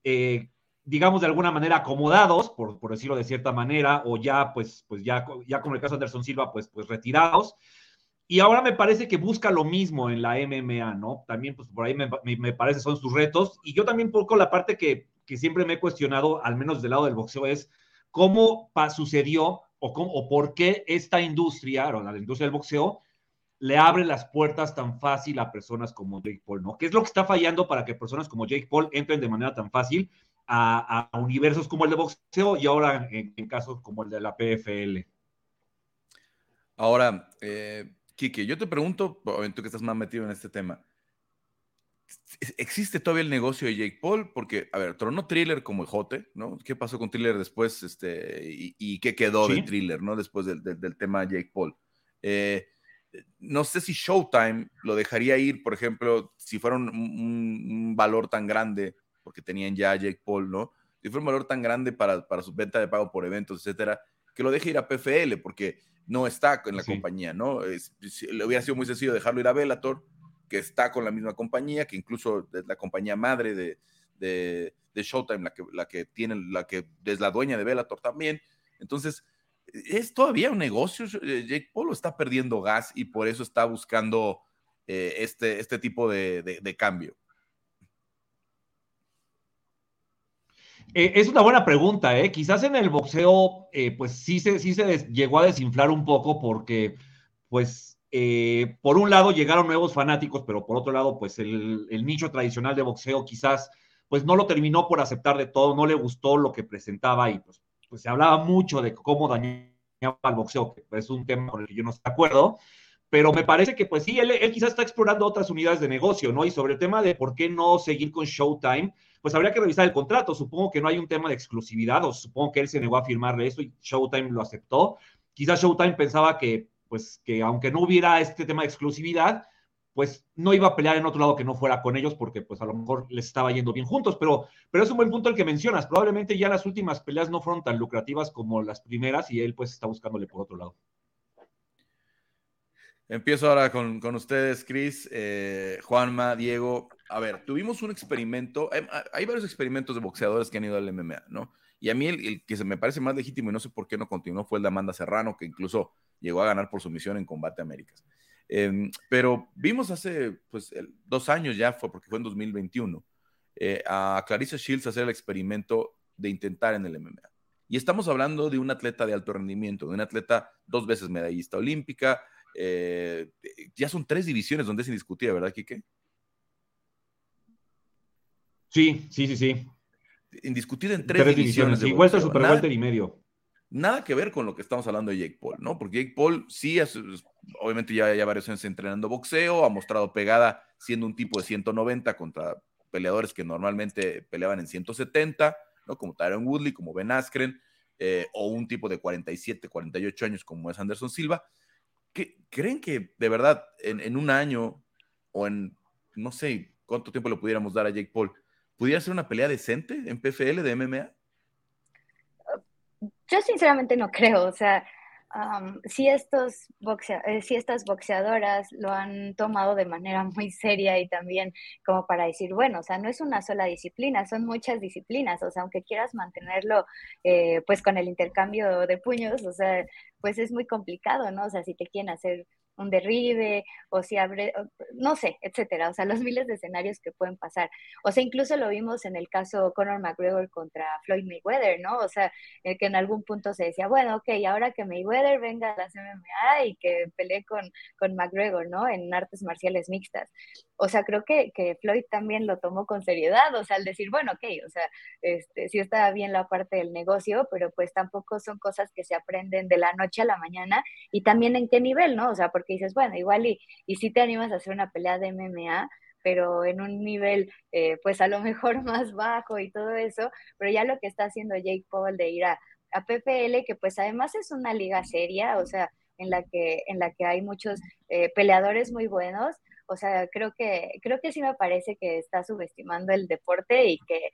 eh, digamos de alguna manera acomodados, por, por, decirlo de cierta manera, o ya pues, pues ya, ya como el caso de Anderson Silva, pues, pues retirados. Y ahora me parece que busca lo mismo en la MMA, ¿no? También, pues por ahí me, me parece son sus retos. Y yo también poco la parte que que siempre me he cuestionado, al menos del lado del boxeo, es cómo sucedió o, cómo, o por qué esta industria, o la industria del boxeo, le abre las puertas tan fácil a personas como Jake Paul, ¿no? ¿Qué es lo que está fallando para que personas como Jake Paul entren de manera tan fácil a, universos como el de boxeo y ahora en, casos como el de la PFL?
Ahora, eh, Kike, yo te pregunto, tú que estás más metido en este tema, ¿Existe todavía el negocio de Jake Paul? Porque, a ver, tronó Thriller como Jote, ¿no? ¿Qué pasó con Thriller después? Este, y, qué quedó de Thriller, ¿no? Después del, del, tema Jake Paul. Eh, no sé si Showtime lo dejaría ir, por ejemplo, si fuera un, valor tan grande, porque tenían ya Jake Paul, ¿no? Si fuera un valor tan grande para, para su venta de pago por eventos, etcétera, que lo deje ir a PFL, porque no está en la compañía, ¿no? le hubiera sido muy sencillo dejarlo ir a Bellator que está con la misma compañía, que incluso es la compañía madre de, de, Showtime, la que, la que tiene, la que es la dueña de Bellator también. Entonces, es todavía un negocio. Eh, Jake Paul está perdiendo gas y por eso está buscando eh, este, este tipo de, de, cambio.
Eh, es una buena pregunta, ¿eh? Quizás en el boxeo, pues sí se, sí se llegó a desinflar un poco porque, pues, eh, por un lado llegaron nuevos fanáticos, pero por otro lado, pues el, nicho tradicional de boxeo quizás pues no lo terminó por aceptar de todo, no le gustó lo que presentaba y pues, pues se hablaba mucho de cómo dañaba al boxeo, que es un tema con el que yo no estoy de acuerdo, pero me parece que pues sí, él, él, quizás está explorando otras unidades de negocio, ¿no? Y sobre el tema de por qué no seguir con Showtime, pues habría que revisar el contrato, supongo que no hay un tema de exclusividad, o supongo que él se negó a firmarle eso y Showtime lo aceptó, quizás Showtime pensaba que pues que aunque no hubiera este tema de exclusividad, pues no iba a pelear en otro lado que no fuera con ellos porque pues a lo mejor les estaba yendo bien juntos, pero, pero es un buen punto el que mencionas, probablemente ya las últimas peleas no fueron tan lucrativas como las primeras y él pues está buscándole por otro lado.
Empiezo ahora con, con ustedes, Cris, eh, Juanma, Diego. A ver, tuvimos un experimento, hay, hay, varios experimentos de boxeadores que han ido al MMA, ¿no? Y a mí el, que me parece más legítimo y no sé por qué no continuó fue el de Amanda Serrano, que incluso llegó a ganar por sumisión en Combate Américas. Em, pero vimos hace pues, dos años ya, fue porque fue en 2021, eh, a Clarissa Shields hacer el experimento de intentar en el MMA. Y estamos hablando de un atleta de alto rendimiento, de un atleta dos veces medallista olímpica. Eh, ya son tres divisiones donde se discutía, ¿verdad, Kike?
Sí, sí, sí, sí
indiscutido en tres, divisiones.
Igual está Super nada, y medio.
Nada que ver con lo que estamos hablando de Jake Paul, ¿no? Porque Jake Paul sí, obviamente ya, ya varios años entrenando boxeo, ha mostrado pegada siendo un tipo de 190 contra peleadores que normalmente peleaban en 170, ¿no? Como Tyron Woodley, como Ben Askren, eh, o un tipo de 47, 48 años como es Anderson Silva. ¿Qué, ¿Creen que de verdad en, en un año o en no sé cuánto tiempo le pudiéramos dar a Jake Paul, ¿Pudiera ser una pelea decente en PFL de MMA?
Yo sinceramente no creo, o sea, si, estos eh, si estas boxeadoras lo han tomado de manera muy seria y también como para decir, bueno, o sea, no es una sola disciplina, son muchas disciplinas, o sea, aunque quieras mantenerlo eh, pues con el intercambio de puños, o sea, pues es muy complicado, ¿no? O sea, si te quieren hacer un derribe o si abre, no sé, etcétera, o sea, los miles de escenarios que pueden pasar. O sea, incluso lo vimos en el caso Conor McGregor contra Floyd Mayweather, ¿no? O sea, el que en algún punto se decía, bueno, ok, ahora que Mayweather venga a las MMA y que pelee con, con McGregor, ¿no? En artes marciales mixtas. O sea, creo que, que Floyd también lo tomó con seriedad, o sea, al decir, bueno, ok, o sea, este, sí está bien la parte del negocio, pero pues tampoco son cosas que se aprenden de la noche a la mañana y también en qué nivel, ¿no? O sea, porque dices, bueno, igual y, y si te animas a hacer una pelea de MMA, pero en un nivel, eh, pues a lo mejor más bajo y todo eso, pero ya lo que está haciendo Jake Paul de ir a, a PPL, que pues además es una liga seria, o sea, en la que, en la que hay muchos eh, peleadores muy buenos, o sea, creo que, creo que sí me parece que está subestimando el deporte y que,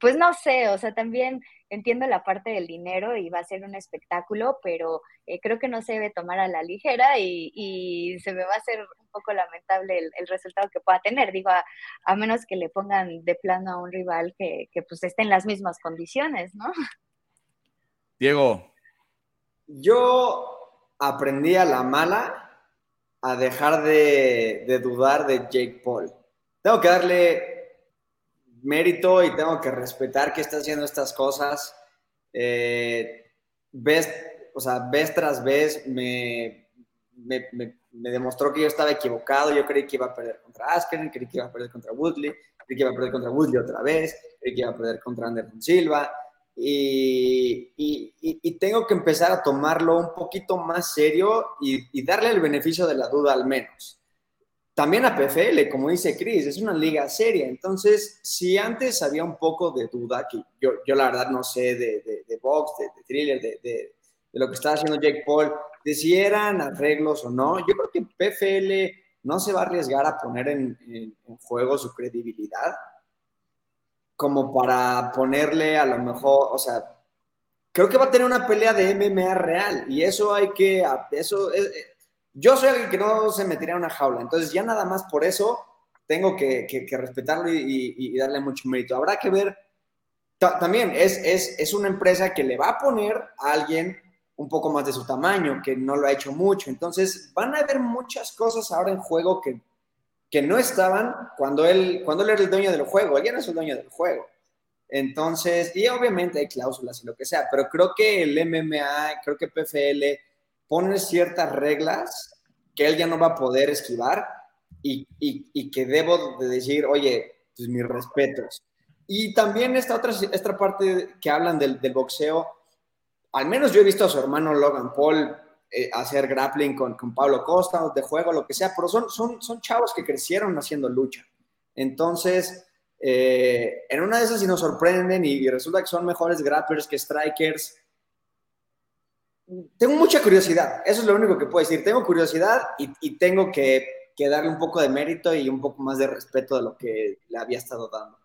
pues no sé, o sea, también entiendo la parte del dinero y va a ser un espectáculo, pero eh, creo que no se debe tomar a la ligera y, se me va a hacer un poco lamentable el, resultado que pueda tener, digo, a, menos que le pongan de plano a un rival que, que pues esté en las mismas condiciones, ¿no?
Diego.
Yo aprendí a la mala a dejar de, dudar de Jake Paul. Tengo que darle mérito y tengo que respetar que está haciendo estas cosas. Eh, vez, o sea, vez tras vez me, me, demostró que yo estaba equivocado. Yo creí que iba a perder contra Askren, creí que iba a perder contra Woodley, creí que iba a perder contra Woodley otra vez, creí que iba a perder contra Anderson Silva. Y, tengo que empezar a tomarlo un poquito más serio y, darle el beneficio de la duda al menos. También a PFL, como dice Chris, es una liga seria. Entonces, si antes había un poco de duda, que yo, yo la verdad no sé de, de, box, de, thriller, de, lo que está haciendo Jake Paul, de si eran arreglos o no, yo creo que PFL no se va a arriesgar a poner en, en juego su credibilidad como para ponerle a lo mejor, o sea, creo que va a tener una pelea de MMA real y eso hay que, eso, es, yo soy alguien que no se metería en una jaula, entonces ya nada más por eso tengo que, que, respetarlo y, darle mucho mérito. Habrá que ver, también es, es, es una empresa que le va a poner a alguien un poco más de su tamaño, que no lo ha hecho mucho, entonces van a haber muchas cosas ahora en juego que que no estaban cuando él, cuando era el dueño del juego, él ya no es el dueño del juego. Entonces, y obviamente hay cláusulas y lo que sea, pero creo que el MMA, creo que PFL pone ciertas reglas que él ya no va a poder esquivar y, y, que debo de decir, oye, pues mis respetos. Y también esta otra esta parte que hablan del, boxeo, al menos yo he visto a su hermano Logan Paul eh, hacer grappling con, con, Pablo Costa, de juego, lo que sea, pero son, son, son chavos que crecieron haciendo lucha. Entonces, eh, en una de esas si nos sorprenden y, resulta que son mejores grapplers que strikers. Tengo mucha curiosidad, eso es lo único que puedo decir. Tengo curiosidad y, tengo que, darle un poco de mérito y un poco más de respeto de lo que le había estado dando.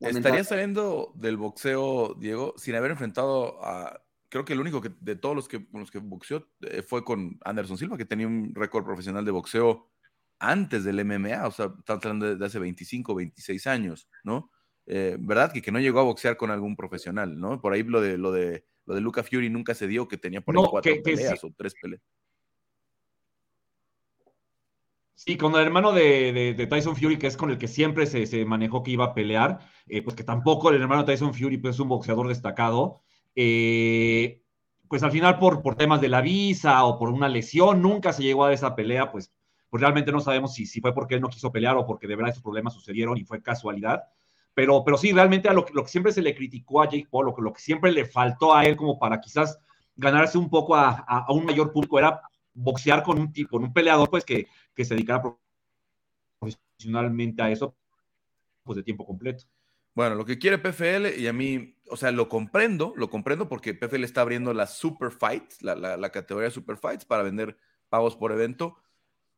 ¿Estaría saliendo del boxeo, Diego, sin haber enfrentado a creo que el único de todos los que, los boxeó eh, fue con Anderson Silva, que tenía un récord profesional de boxeo antes del MMA, o sea, estamos hablando de, hace 25, 26 años, ¿no? Eh, ¿Verdad? Que, que no llegó a boxear con algún profesional, ¿no? Por ahí lo de, lo de, lo de Luca Fury nunca se dio, que tenía por ahí cuatro peleas o tres peleas.
Sí, con el hermano de, de, Tyson Fury, que es con el que siempre se, se manejó que iba a pelear, eh, pues que tampoco el hermano de Tyson Fury pues, es un boxeador destacado. Eh, pues al final por, por temas de la visa o por una lesión, nunca se llegó a esa pelea, pues, pues realmente no sabemos si, si fue porque él no quiso pelear o porque de verdad esos problemas sucedieron y fue casualidad. Pero, pero sí, realmente a lo, lo que siempre se le criticó a Jake Paul, lo lo que siempre le faltó a él como para quizás ganarse un poco a, a, un mayor público era boxear con un tipo, con un peleador pues que, que se dedicara profesionalmente a eso pues de tiempo completo.
Bueno, lo que quiere PFL, y a mí, o sea, lo comprendo, lo comprendo porque PFL está abriendo las Super Fights, la, la, categoría Super Fights para vender pagos por evento,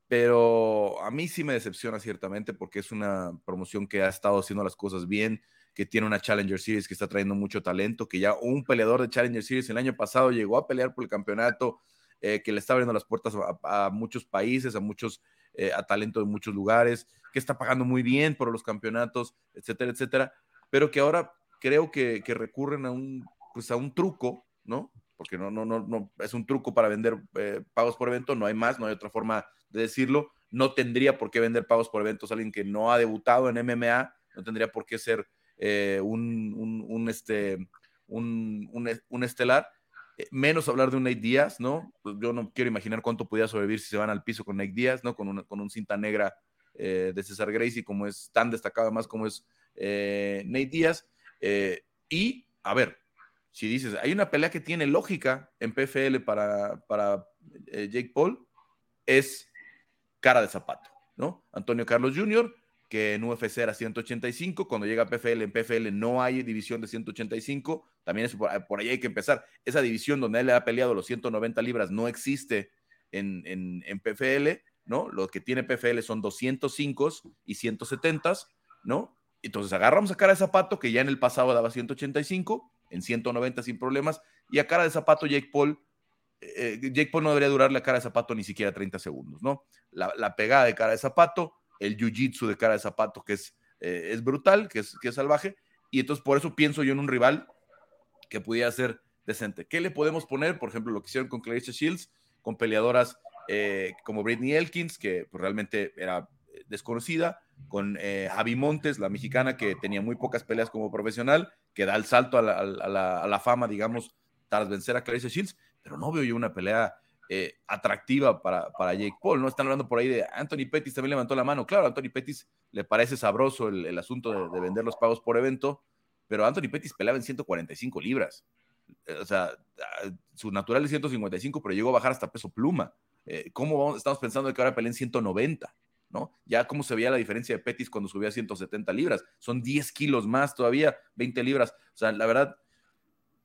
pero a mí sí me decepciona ciertamente porque es una promoción que ha estado haciendo las cosas bien, que tiene una Challenger Series que está trayendo mucho talento, que ya un peleador de Challenger Series el año pasado llegó a pelear por el campeonato, eh, que le está abriendo las puertas a, muchos países, a muchos, eh, a talento de muchos lugares, que está pagando muy bien por los campeonatos, etcétera, etcétera pero que ahora creo que, recurren a un, pues a un truco, ¿no? Porque no, no, no, no, es un truco para vender eh, pagos por evento, no hay más, no hay otra forma de decirlo, no tendría por qué vender pagos por eventos alguien que no ha debutado en MMA, no tendría por qué ser eh, un, un, este, un, un, estelar. Eh, menos hablar de un Nate Díaz, ¿no? Pues yo no quiero imaginar cuánto podía sobrevivir si se van al piso con Nate Díaz, ¿no? Con, con un cinta negra eh, de César Gracie, como es tan destacado además como es Nate Díaz. y, a ver, si dices, hay una pelea que tiene lógica en PFL para, para Jake Paul, es cara de zapato, ¿no? Antonio Carlos Jr., que en UFC era 185, cuando llega a PFL, en PFL no hay división de 185, también es por, ahí hay que empezar. Esa división donde él ha peleado los 190 libras no existe en, en, PFL, ¿no? Lo que tiene PFL son 205 y 170, ¿no? Entonces agarramos a cara de zapato, que ya en el pasado daba 185, en 190 sin problemas, y a cara de zapato Jake Paul eh, Jake Paul no debería durar la cara de zapato ni siquiera 30 segundos, ¿no? La, pegada de cara de zapato, el jiu-jitsu de cara de zapato, que es, eh, es brutal, que es, que es salvaje, y entonces por eso pienso yo en un rival que pudiera ser decente. ¿Qué le podemos poner? Por ejemplo, lo que hicieron con Clarissa Shields, con peleadoras eh, como Britney Elkins, que pues, realmente era desconocida, con Javi Montes, la mexicana, que tenía muy pocas peleas como profesional, que da el salto a la, a la fama, digamos, tras vencer a Clarissa Shields, pero no veo yo una pelea eh, atractiva para, para Jake Paul. No están hablando por ahí de Anthony Pettis también levantó la mano. Claro, a Anthony Pettis le parece sabroso el, asunto de, vender los pagos por evento, pero Anthony Pettis peleaba en 145 libras. Eh, o sea, ah, su natural es 155, pero llegó a bajar hasta peso pluma. Eh, ¿Cómo estamos pensando de que ahora pelea en 190? ¿no? Ya cómo se veía la diferencia de Pettis cuando subía a 170 libras. Son 10 kilos más todavía, 20 libras. O sea, la verdad,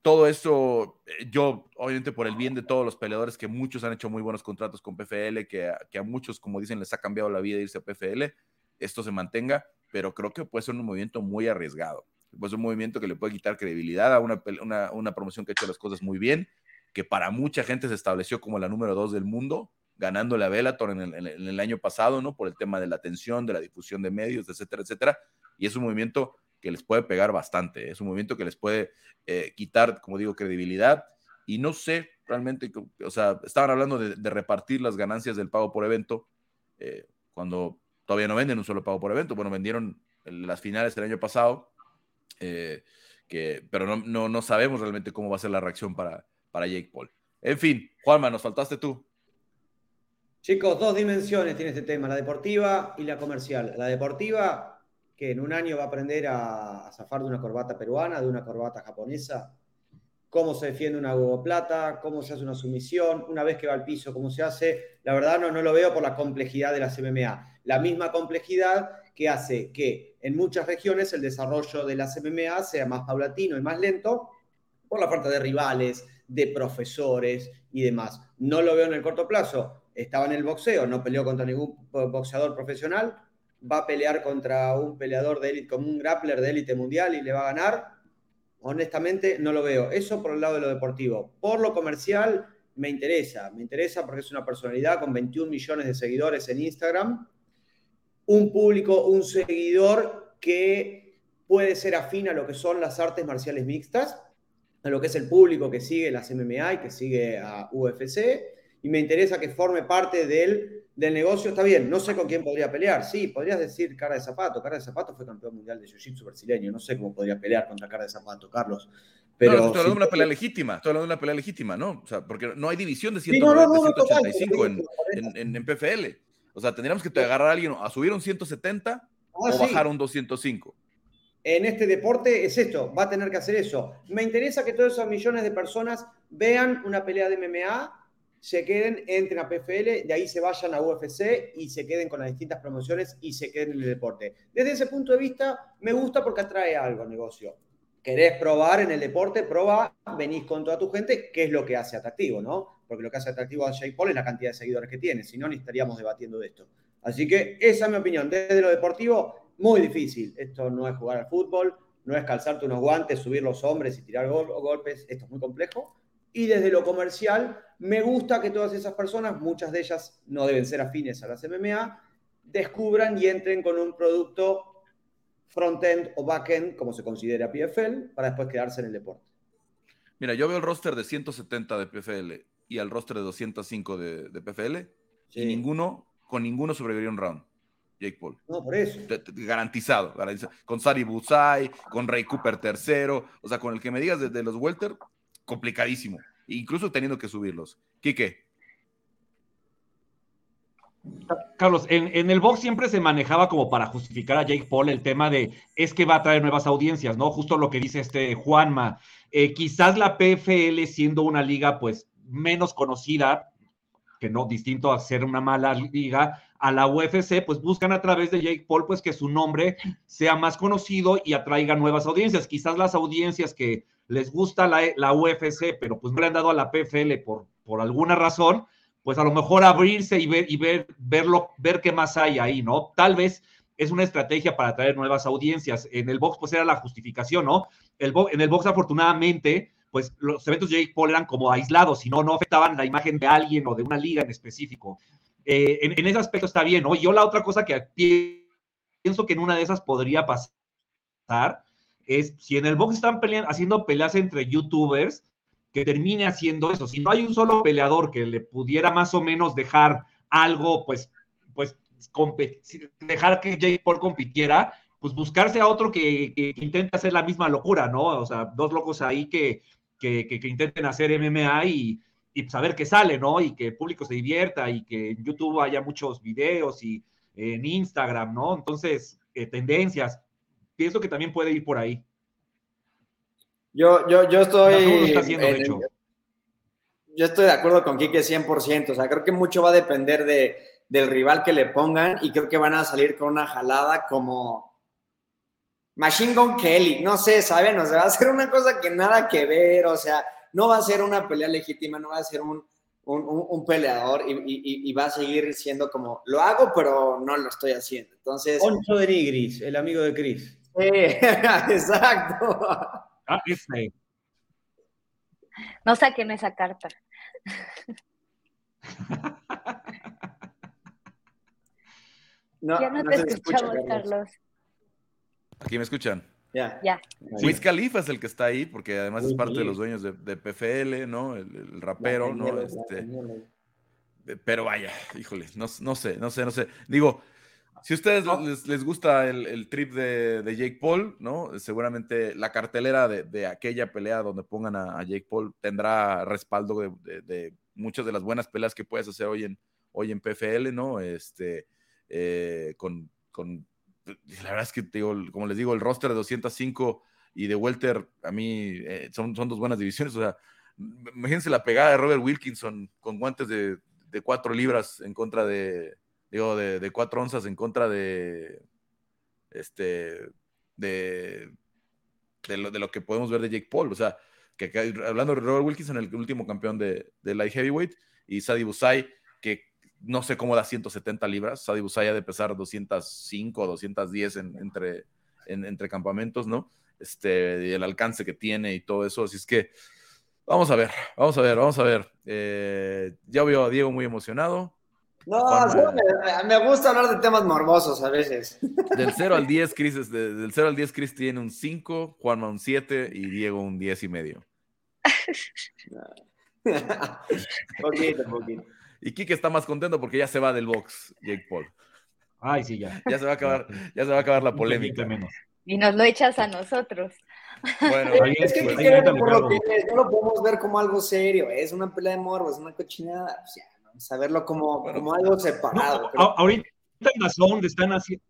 todo eso, eh, yo, obviamente por el bien de todos los peleadores, que muchos han hecho muy buenos contratos con PFL, que, que a muchos, como dicen, les ha cambiado la vida irse a PFL, esto se mantenga, pero creo que puede ser un movimiento muy arriesgado. Puede ser un movimiento que le puede quitar credibilidad a una, una, una promoción que ha hecho las cosas muy bien, que para mucha gente se estableció como la número dos del mundo, ganando la Bellator en en el año pasado, ¿no? Por el tema de la atención, de la difusión de medios, etcétera, etcétera. Y es un movimiento que les puede pegar bastante. Es un movimiento que les puede eh, quitar, como digo, credibilidad. Y no sé realmente, o sea, estaban hablando de, repartir las ganancias del pago por evento eh, cuando todavía no venden un solo pago por evento. Bueno, vendieron las finales el año pasado, eh, que, pero no, no, no, sabemos realmente cómo va a ser la reacción para, para Jake Paul. En fin, Juanma, nos faltaste tú.
Chicos, dos dimensiones tiene este tema, la deportiva y la comercial. La deportiva, que en un año va a aprender a, zafar de una corbata peruana, de una corbata japonesa, cómo se defiende una plata, cómo se hace una sumisión, una vez que va al piso, cómo se hace. La verdad no, no lo veo por la complejidad de las MMA. La misma complejidad que hace que en muchas regiones el desarrollo de las MMA sea más paulatino y más lento por la falta de rivales, de profesores y demás. No lo veo en el corto plazo. Estaba en el boxeo, no peleó contra ningún boxeador profesional, va a pelear contra un peleador de élite, como un grappler de élite mundial y le va a ganar, honestamente no lo veo. Eso por el lado de lo deportivo. Por lo comercial me interesa, me interesa porque es una personalidad con 21 millones de seguidores en Instagram, un público, un seguidor que puede ser afín a lo que son las artes marciales mixtas, a lo que es el público que sigue las MMA y que sigue a UFC, y me interesa que forme parte del del negocio, está bien, no sé con quién podría pelear. Sí, podrías decir cara de zapato. Cara de zapato fue campeón mundial de Jiu-Jitsu brasileño. No sé cómo podría pelear contra cara de zapato, Carlos.
Pero no, estoy hablando de una pelea legítima, estoy hablando de una pelea legítima, ¿no? O sea, porque no hay división de 185 en, en, en, PFL. O sea, tendríamos que agarrar a alguien a subir un 170 ah, o bajar un 205.
En este deporte es esto, va a tener que hacer eso. Me interesa que todos esos millones de personas vean una pelea de MMA se queden, entren a PFL, de ahí se vayan a UFC y se queden con las distintas promociones y se queden en el deporte. Desde ese punto de vista, me gusta porque atrae algo al negocio. Querés probar en el deporte, proba, venís con toda tu gente, que es lo que hace atractivo, ¿no? Porque lo que hace atractivo a Jake Paul es la cantidad de seguidores que tiene, si no, ni estaríamos debatiendo de esto. Así que esa es mi opinión. Desde lo deportivo, muy difícil. Esto no es jugar al fútbol, no es calzarte unos guantes, subir los hombres y tirar golpes. Esto es muy complejo y desde lo comercial, me gusta que todas esas personas, muchas de ellas no deben ser afines a las MMA, descubran y entren con un producto front-end o back-end, como se considera PFL, para después quedarse en el deporte.
Mira, yo veo el roster de 170 de PFL y el roster de 205 de, PFL, y ninguno con ninguno sobreviviría un round. Jake Paul.
No, por eso.
Garantizado, garantizado. Con Sari Busai, con Ray Cooper tercero, o sea, con el que me digas desde los Welter, complicadísimo. Incluso teniendo que subirlos. Quique.
Carlos, en, el box siempre se manejaba como para justificar a Jake Paul el tema de es que va a traer nuevas audiencias, ¿no? Justo lo que dice este Juanma. Eh, quizás la PFL siendo una liga pues menos conocida, que no distinto a ser una mala liga, a la UFC, pues buscan a través de Jake Paul pues que su nombre sea más conocido y atraiga nuevas audiencias. Quizás las audiencias que les gusta la, la UFC, pero pues no le han dado a la PFL por, por alguna razón, pues a lo mejor abrirse y ver, y ver, verlo, ver qué más hay ahí, ¿no? Tal vez es una estrategia para atraer nuevas audiencias. En el box, pues era la justificación, ¿no? El en el box, afortunadamente, pues los eventos de Jake Paul eran como aislados, y no, no afectaban la imagen de alguien o de una liga en específico. Eh, en, ese aspecto está bien, ¿no? Yo la otra cosa que pienso que en una de esas podría pasar es si en el box están peleando, haciendo peleas entre youtubers, que termine haciendo eso. Si no hay un solo peleador que le pudiera más o menos dejar algo, pues, pues dejar que Jake Paul compitiera, pues buscarse a otro que, que, intente hacer la misma locura, ¿no? O sea, dos locos ahí que, que intenten hacer MMA y, y saber qué sale, ¿no? Y que el público se divierta y que en YouTube haya muchos videos y en Instagram, ¿no? Entonces, eh, tendencias. Pienso que también puede ir por ahí.
Yo, yo, yo estoy. yo estoy de acuerdo con Kike 100%. O sea, creo que mucho va a depender de, del rival que le pongan y creo que van a salir con una jalada como Machine Gun Kelly. No sé, ¿saben? O sea, va a ser una cosa que nada que ver. O sea, no va a ser una pelea legítima, no va a ser un, peleador y, va a seguir siendo como lo hago, pero no lo estoy haciendo. Entonces.
Poncho de Nigris, el amigo de Chris.
Sí, exacto.
Ah, ese.
No saquen esa carta. ya no, te escuchamos, Carlos.
Aquí me escuchan.
Ya.
Ya.
Wiz Khalifa es el que está ahí, porque además es parte de los dueños de, PFL, ¿no? El, rapero, ¿no? Este, pero vaya, híjole, no, no, sé, no sé, no sé. Digo, si a ustedes les, gusta el, trip de, Jake Paul, ¿no? Seguramente la cartelera de, aquella pelea donde pongan a, Jake Paul tendrá respaldo de, muchas de las buenas peleas que puedes hacer hoy en, hoy en PFL, ¿no? Este, eh, con, con, la verdad es que, digo, como les digo, el roster de 205 y de Welter, a mí eh, son, son dos buenas divisiones, o sea, imagínense la pegada de Robert Wilkinson con guantes de, de cuatro libras en contra de, digo, de, cuatro onzas en contra de, este, de, de lo, que podemos ver de Jake Paul. O sea, que, hablando de Robert Wilkinson, el último campeón de, de light heavyweight, y Sadie Busai, que no sé cómo da 170 libras. Sadie Busai ha de pesar 205 o 210 en, entre, entre campamentos, ¿no? Este, y el alcance que tiene y todo eso. Así es que vamos a ver, vamos a ver, vamos a ver. Eh, ya veo a Diego muy emocionado.
No, me, gusta hablar de temas morbosos a veces.
Del 0 al 10, Chris, del 0 al 10, Chris tiene un 5, Juanma un 7 y Diego un 10 y medio.
poquito, poquito.
Y Kike está más contento porque ya se va del box, Jake Paul.
Ay, sí, ya.
Ya se va a acabar, ya se va a acabar la polémica.
Menos. Y nos lo echas a nosotros.
Bueno, es que, pues, por lo que no lo podemos ver como algo serio. Es una pelea de morbo, es una cochinada. O sea, saberlo como, como algo separado.
Ahorita en Dazón están haciendo.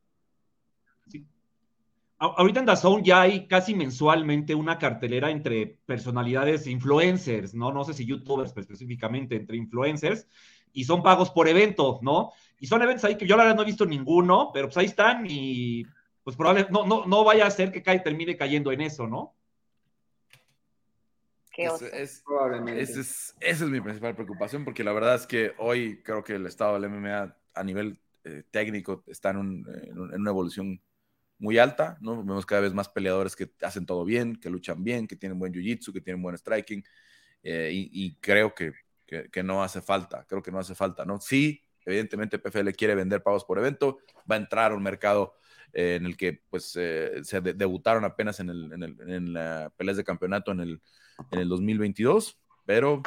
Ahorita en Dazón ya hay casi mensualmente una cartelera entre personalidades influencers, ¿no? No sé si youtubers específicamente, entre influencers, y son pagos por evento, ¿no? Y son eventos ahí que yo la verdad no he visto ninguno, pero pues ahí están y pues probablemente no, no, no vaya a ser que cae, termine cayendo en eso, ¿no?
Es, esa es mi principal preocupación, porque la verdad es que hoy creo que el estado del MMA a nivel eh, técnico está en, una evolución muy alta, ¿no? Vemos cada vez más peleadores que hacen todo bien, que luchan bien, que tienen buen jiu-jitsu, que tienen buen striking, eh, y, creo que, que, no hace falta, creo que no hace falta, ¿no? Sí, evidentemente PFL quiere vender pagos por evento, va a entrar a un mercado eh, en el que pues se debutaron apenas en, el, en, el, en la peleas de campeonato en el en el 2022, pero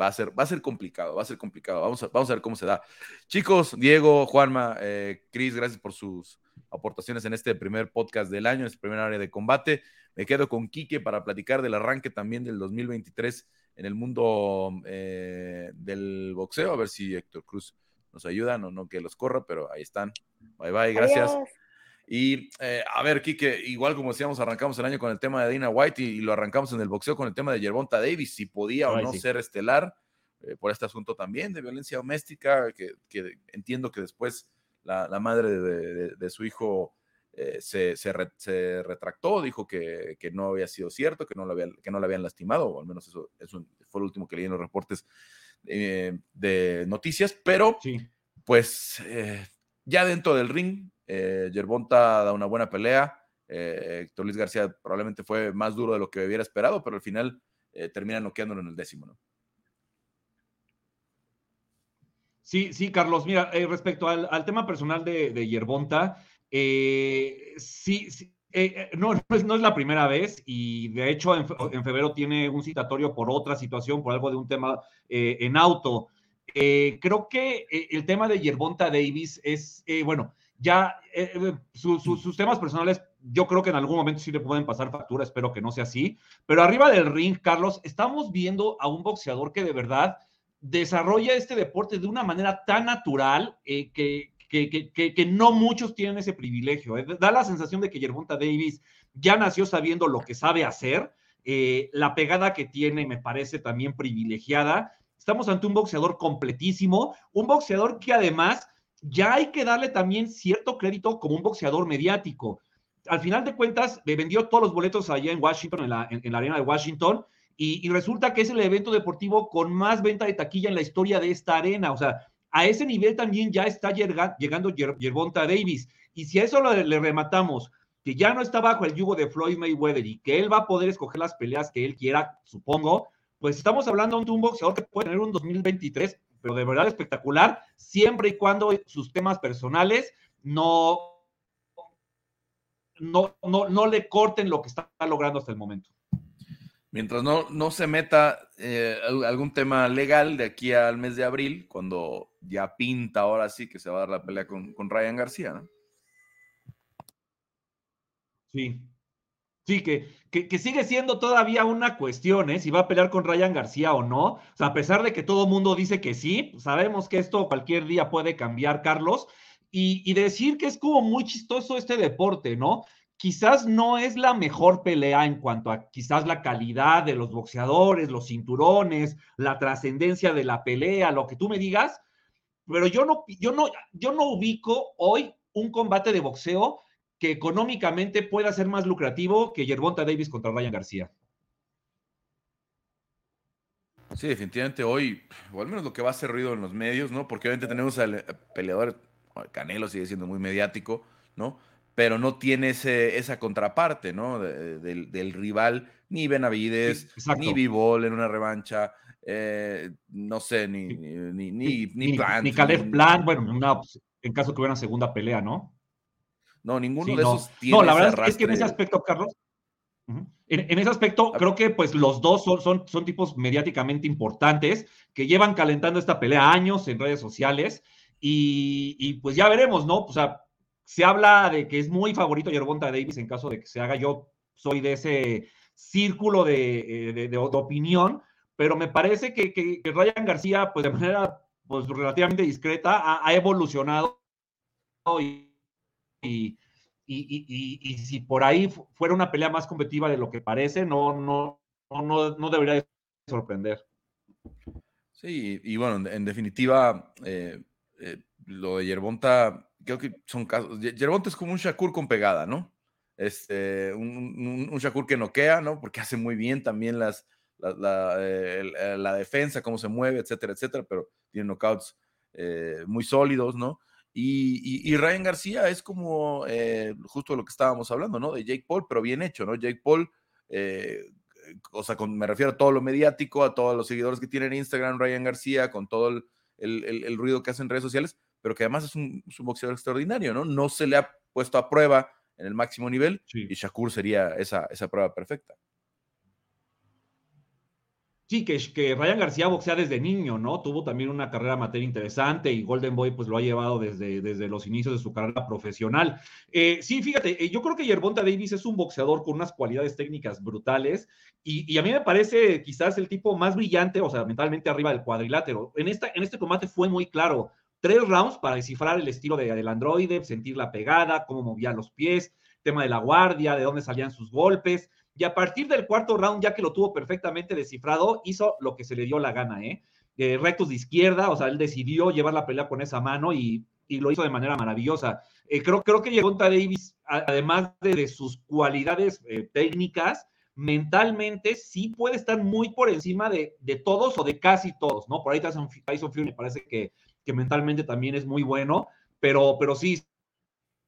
va a ser, va a ser complicado, va a ser complicado. Vamos a, vamos a ver cómo se da. Chicos, Diego, Juanma, eh, Cris, gracias por sus aportaciones en este primer podcast del año, en este primer área de combate. Me quedo con Quique para platicar del arranque también del 2023 en el mundo eh, del boxeo. A ver si Héctor Cruz nos ayuda, no, no que los corra, pero ahí están. Bye bye, gracias. Y eh, a ver, Kike, igual como decíamos, arrancamos el año con el tema de Dina White y, lo arrancamos en el boxeo con el tema de Yerbonta Davis, si podía o no ser estelar eh, por este asunto también de violencia doméstica, que, entiendo que después la, madre de, su hijo eh, se, se, retractó, dijo que, no había sido cierto, que no, lo había, que no la habían lastimado, o al menos eso, eso fue lo último que leí en los reportes de noticias, pero pues ya dentro del ring, eh, Yerbonta da una buena pelea. Eh, Héctor Luis García probablemente fue más duro de lo que hubiera esperado, pero al final eh, termina noqueándolo en el décimo, ¿no?
Sí, sí, Carlos. Mira, eh, respecto al, tema personal de, Yerbonta, sí, no, es, no, es, la primera vez y de hecho en, en, febrero tiene un citatorio por otra situación, por algo de un tema en auto. creo que el tema de Yerbonta Davis es, bueno, ya eh, eh, sus temas personales, yo creo que en algún momento sí le pueden pasar factura, espero que no sea así. Pero arriba del ring, Carlos, estamos viendo a un boxeador que de verdad desarrolla este deporte de una manera tan natural eh, que, que, que, no muchos tienen ese privilegio. Da la sensación de que Yerbonta Davis ya nació sabiendo lo que sabe hacer. la pegada que tiene me parece también privilegiada. Estamos ante un boxeador completísimo, un boxeador que además ya hay que darle también cierto crédito como un boxeador mediático. Al final de cuentas, le vendió todos los boletos allá en Washington, en la, en, la arena de Washington, y, resulta que es el evento deportivo con más venta de taquilla en la historia de esta arena. O sea, a ese nivel también ya está llegando Yerbonta Davis. Y si a eso le, le rematamos, que ya no está bajo el yugo de Floyd Mayweather y que él va a poder escoger las peleas que él quiera, supongo, pues estamos hablando de un boxeador que puede tener un 2023 pero de verdad espectacular, siempre y cuando sus temas personales no, no, no, no le corten lo que está logrando hasta el momento.
Mientras no, no se meta eh, algún tema legal de aquí al mes de abril, cuando ya pinta ahora sí que se va a dar la pelea con, con Ryan García, ¿no?
Sí, Sí, que, que, sigue siendo todavía una cuestión, ¿eh? Si va a pelear con Ryan García o no. A pesar de que todo el mundo dice que sí, pues sabemos que esto cualquier día puede cambiar, Carlos. Y, y, decir que es como muy chistoso este deporte, ¿no? Quizás no es la mejor pelea en cuanto a quizás la calidad de los boxeadores, los cinturones, la trascendencia de la pelea, lo que tú me digas, pero yo no, yo no, yo no ubico hoy un combate de boxeo que económicamente pueda ser más lucrativo que Yerbonta Davis contra Ryan García.
Sí, definitivamente hoy, o al menos lo que va a hacer ruido en los medios, ¿no? Porque obviamente tenemos al peleador, Canelo sigue siendo muy mediático, ¿no? Pero no tiene ese, esa contraparte, ¿no? del, rival, ni Benavides, ni Vivol en una revancha, eh, no sé, ni, ni, ni,
ni, Plant. Ni Caleb Plant, bueno, en caso que hubiera una segunda pelea, ¿no?
No, ninguno de esos
tiene No, la verdad es que en ese aspecto, Carlos, en, ese aspecto, creo que pues los dos son, son, son, tipos mediáticamente importantes que llevan calentando esta pelea años en redes sociales y, pues ya veremos, ¿no? O sea, se habla de que es muy favorito Yerbonta Davis en caso de que se haga. Yo soy de ese círculo de, eh, de, opinión, pero me parece que, que, Ryan García, pues de manera pues, relativamente discreta, ha, ha evolucionado y y, y, si por ahí fuera una pelea más competitiva de lo que parece, no, no, no, no debería sorprender.
Sí, y bueno, en definitiva, eh, eh, lo de Yerbonta, creo que son casos. Yerbonta es como un Shakur con pegada, ¿no? Este, un, Shakur que noquea, ¿no? Porque hace muy bien también las, la, eh, la, defensa, cómo se mueve, etcétera, etcétera, pero tiene knockouts muy sólidos, ¿no? Y, Ryan García es como eh, justo lo que estábamos hablando, ¿no? De Jake Paul, pero bien hecho, ¿no? Jake Paul, eh, o sea, me refiero a todo lo mediático, a todos los seguidores que tienen Instagram, Ryan García, con todo el, ruido que hace en redes sociales, pero que además es un, boxeador extraordinario, ¿no? No se le ha puesto a prueba en el máximo nivel y Shakur sería esa, esa prueba perfecta.
Sí, que, que Ryan García boxea desde niño, ¿no? Tuvo también una carrera amateur interesante y Golden Boy pues lo ha llevado desde, desde los inicios de su carrera profesional. Eh, sí, fíjate, eh, yo creo que Yerbonta Davis es un boxeador con unas cualidades técnicas brutales y, a mí me parece quizás el tipo más brillante, o sea, mentalmente arriba del cuadrilátero. En, esta, en este combate fue muy claro. Tres rounds para descifrar el estilo de, del androide, sentir la pegada, cómo movía los pies, tema de la guardia, de dónde salían sus golpes y a partir del cuarto round, ya que lo tuvo perfectamente descifrado, hizo lo que se le dio la gana, ¿eh? eh rectos de izquierda, o sea, él decidió llevar la pelea con esa mano y, y lo hizo de manera maravillosa. Eh, creo, creo que Yegonta Davis, además de, sus cualidades eh, técnicas, mentalmente sí puede estar muy por encima de, de, todos o de casi todos, ¿no? Por ahí Tyson, Tyson Fury me parece que, que mentalmente también es muy bueno, pero, pero sí,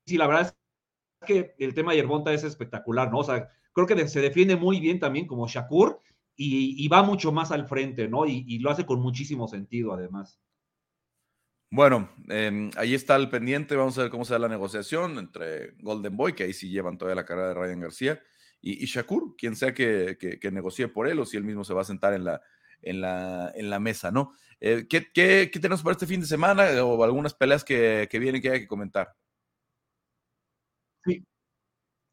sí, la verdad es que el tema de Yerbonta es espectacular, ¿no? O sea, creo que se defiende muy bien también como Shakur y, va mucho más al frente, ¿no? Y, lo hace con muchísimo sentido, además.
Bueno, em, ahí está el pendiente. Vamos a ver cómo se da la negociación entre Golden Boy, que ahí sí llevan todavía la carrera de Ryan García, y, Shakur, quien sea que, que, negocie por él o si él mismo se va a sentar en la, en la, en la mesa, ¿no? Eh, ¿qué, qué, qué, tenemos para este fin de semana o algunas peleas que, que vienen que hay que comentar?
Sí,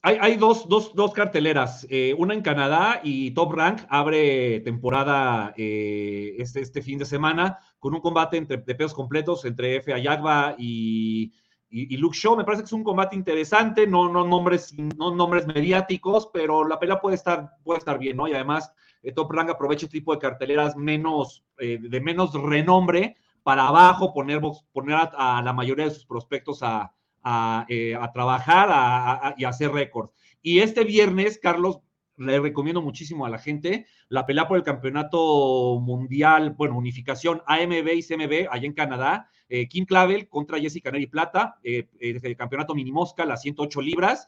hay, dos, carteleras, eh, una en Canadá y Top Rank abre temporada eh, este, este, fin de semana con un combate entre, de pesos completos entre F. Ayagba y, y, Luke Shaw. Me parece que es un combate interesante, no, no, nombres, no nombres mediáticos, pero la pelea puede estar, puede estar bien, ¿no? Y además eh, Top Rank aprovecha este tipo de carteleras menos, de menos renombre para abajo, poner, poner a la mayoría de sus prospectos a eh, a, trabajar y a hacer récords. Y este viernes, Carlos, le recomiendo muchísimo a la gente la pelea por el campeonato mundial, bueno, unificación AMB y CMB allá en Canadá. Eh, Kim Clavel contra Jessica Neri Plata, eh, el campeonato mini mosca, las 108 libras.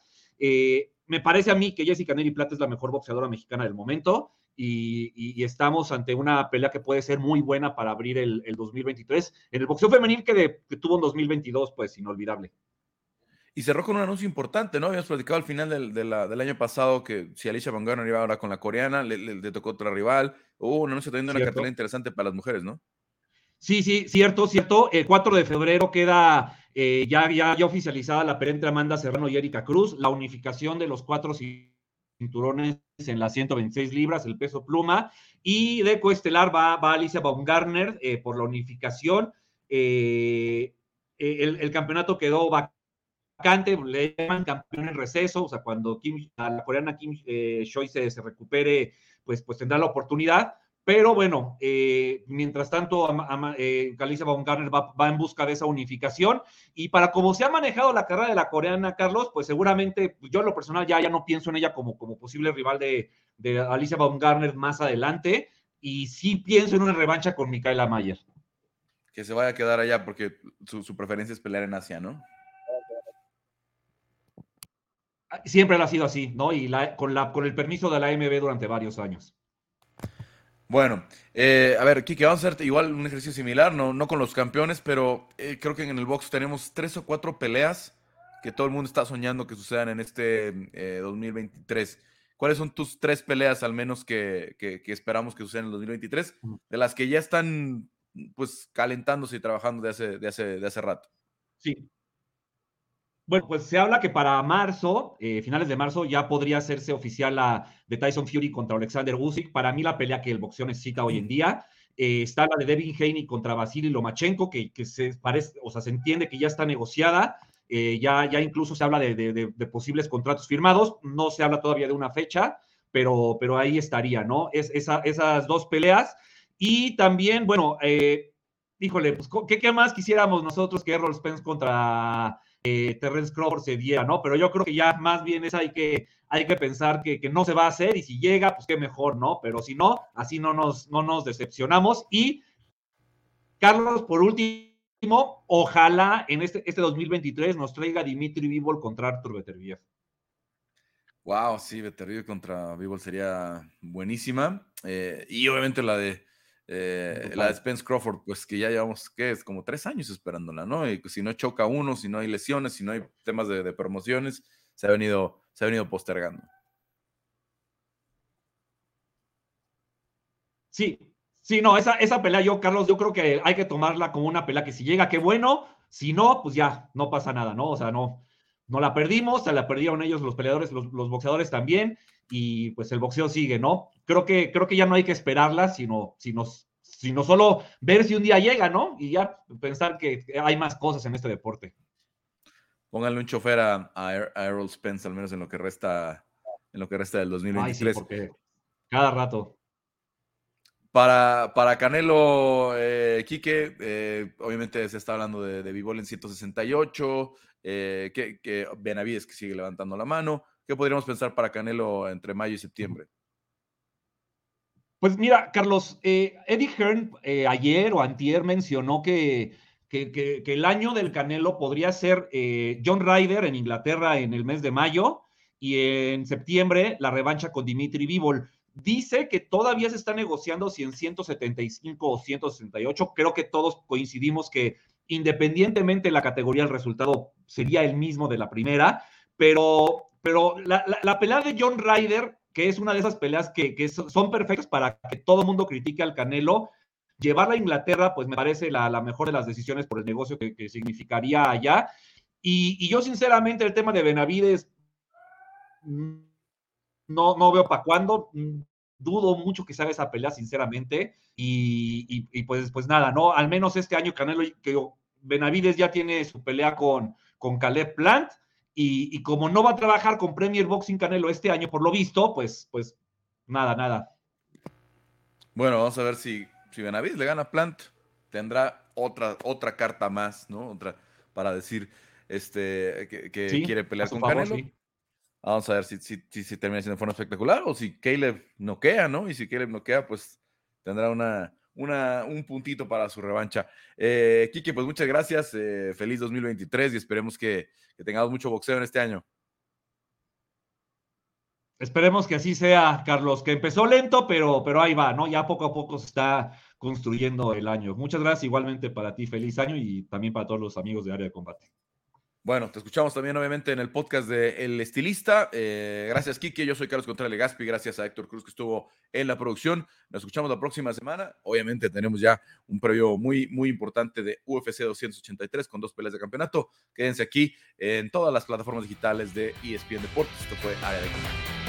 me parece a mí que Jessica Neri Plata es la mejor boxeadora mexicana del momento y, estamos ante una pelea que puede ser muy buena para abrir el, 2023 en el boxeo femenil que tuvo en 2022, pues inolvidable.
Y cerró con un anuncio importante, ¿no? Habíamos platicado al final del, del año pasado que si Alicia Van Garner iba ahora con la coreana, le, tocó otra rival. Hubo un anuncio también de una cartelera interesante para las mujeres, ¿no?
Sí, sí, cierto, cierto. El 4 de febrero queda eh, ya, ya, ya oficializada la pelea entre Amanda Serrano y Erika Cruz, la unificación de los cuatro cinturones en las 126 libras, el peso pluma, y de coestelar va, va Alicia Baumgartner eh, por la unificación. Eh, el, el, campeonato quedó le llaman campeón en receso, o sea, cuando Kim, la coreana Kim eh, Choi se, recupere, pues, pues tendrá la oportunidad. Pero bueno, eh, mientras tanto, eh, Galicia Baumgartner va, va, en busca de esa unificación. Y para como se ha manejado la carrera de la coreana, Carlos, pues seguramente yo en lo personal ya, ya no pienso en ella como, como posible rival de, de Alicia Baumgartner más adelante. Y sí pienso en una revancha con Micaela Mayer.
Que se vaya a quedar allá porque su, su preferencia es pelear en Asia, ¿no?
Siempre lo ha sido así, ¿no? Y con, la, con el permiso de la AMB durante varios años.
Bueno, eh, a ver, Kike, vamos a hacer igual un ejercicio similar, no, no con los campeones, pero eh, creo que en el box tenemos tres o cuatro peleas que todo el mundo está soñando que sucedan en este 2023. Eh, ¿Cuáles son tus tres peleas al menos que, que, esperamos que sucedan en el 2023? De las que ya están pues calentándose y trabajando de hace, de hace, de hace rato.
Sí, bueno, pues se habla que para marzo, eh, finales de marzo, ya podría hacerse oficial la de Tyson Fury contra Alexander Usyk. Para mí la pelea que el boxeo necesita hoy en día. Eh, está la de Devin Haney contra Vasily Lomachenko, que, que, se parece, o sea, se entiende que ya está negociada. Eh, ya, ya incluso se habla de, posibles contratos firmados. No se habla todavía de una fecha, pero, pero ahí estaría, ¿no? Es, esas dos peleas. Y también, bueno, híjole, pues, ¿qué, ¿qué, más quisiéramos nosotros que Errol Spence contra eh, Terrence Crawford se diera, ¿no? Pero yo creo que ya más bien es hay que, hay que pensar que, que, no se va a hacer y si llega, pues qué mejor, ¿no? Pero si no, así no nos, no nos decepcionamos. Y, Carlos, por último, ojalá en este, este 2023 nos traiga Dimitri Vivol contra Artur Beterbiev.
Wow, sí, Beterbiev contra Vivol sería buenísima. Eh, y obviamente la de eh, la de Spence Crawford, pues que ya llevamos, ¿qué es? Como tres años esperándola, ¿no? Y si no choca uno, si no hay lesiones, si no hay temas de, promociones, se ha, venido, se ha venido postergando.
Sí, sí, no, esa, esa pelea yo, Carlos, yo creo que hay que tomarla como una pelea que si llega, qué bueno, si no, pues ya, no pasa nada, ¿no? O sea, no, no la perdimos, se la perdieron ellos los peleadores, los, los boxeadores también, y pues el boxeo sigue, ¿no? Creo que, creo que ya no hay que esperarla, sino, sino, sino solo ver si un día llega, ¿no? Y ya pensar que hay más cosas en este deporte.
Pónganle un chofer a, a, Errol Spence, al menos en lo que resta, en lo que resta del 2023. Ay, sí,
porque cada rato.
Para, para Canelo, eh, Quique, eh, obviamente se está hablando de, de Bivol en 168, eh, que, que, Benavides que sigue levantando la mano. ¿Qué podríamos pensar para Canelo entre mayo y septiembre?
Pues mira, Carlos, eh, Eddie Hearn eh, ayer o antier mencionó que, que, el año del Canelo podría ser John Ryder en Inglaterra en el mes de mayo y en septiembre la revancha con Dimitri Bivol. Dice que todavía se está negociando si en 175 o 168. Creo que todos coincidimos que independientemente de la categoría, el resultado sería el mismo de la primera. Pero, pero la, la, pelea de John Ryder, que es una de esas peleas que, que son perfectas para que todo el mundo critique al Canelo, llevarla a Inglaterra, pues me parece la, la mejor de las decisiones por el negocio que, que significaría allá. Y, y, yo, sinceramente, el tema de Benavides, no, no veo para cuándo. Dudo mucho que salga esa pelea, sinceramente. Y, y, pues, pues nada, ¿no? Al menos este año Canelo, Benavides ya tiene su pelea con, con Caleb Plant. Y, y, como no va a trabajar con Premier Boxing Canelo este año, por lo visto, pues, pues nada, nada.
Bueno, vamos a ver si, si Benavides le gana a Plant. Tendrá otra, otra carta más, ¿no? Otra para decir este, que, que quiere pelear con Canelo. Sí. Vamos a ver si, si, si, termina siendo de forma espectacular o si Caleb noquea, ¿no? Y si Caleb noquea, pues tendrá una, una, un puntito para su revancha. Eh, Kike, pues muchas gracias. Eh, feliz 2023 y esperemos que, que, tengamos mucho boxeo en este año.
Esperemos que así sea, Carlos, que empezó lento, pero, pero ahí va, ¿no? Ya poco a poco se está construyendo el año. Muchas gracias igualmente para ti, feliz año y también para todos los amigos de área de combate.
Bueno, te escuchamos también obviamente en el podcast de El Estilista. Eh, gracias, Kike. Yo soy Carlos Contreras Gaspi. Gracias a Héctor Cruz que estuvo en la producción. Nos escuchamos la próxima semana. Obviamente tenemos ya un previo muy, muy importante de UFC 283 con dos peleas de campeonato. Quédense aquí en todas las plataformas digitales de ESPN Deportes. Esto fue Área de Combate.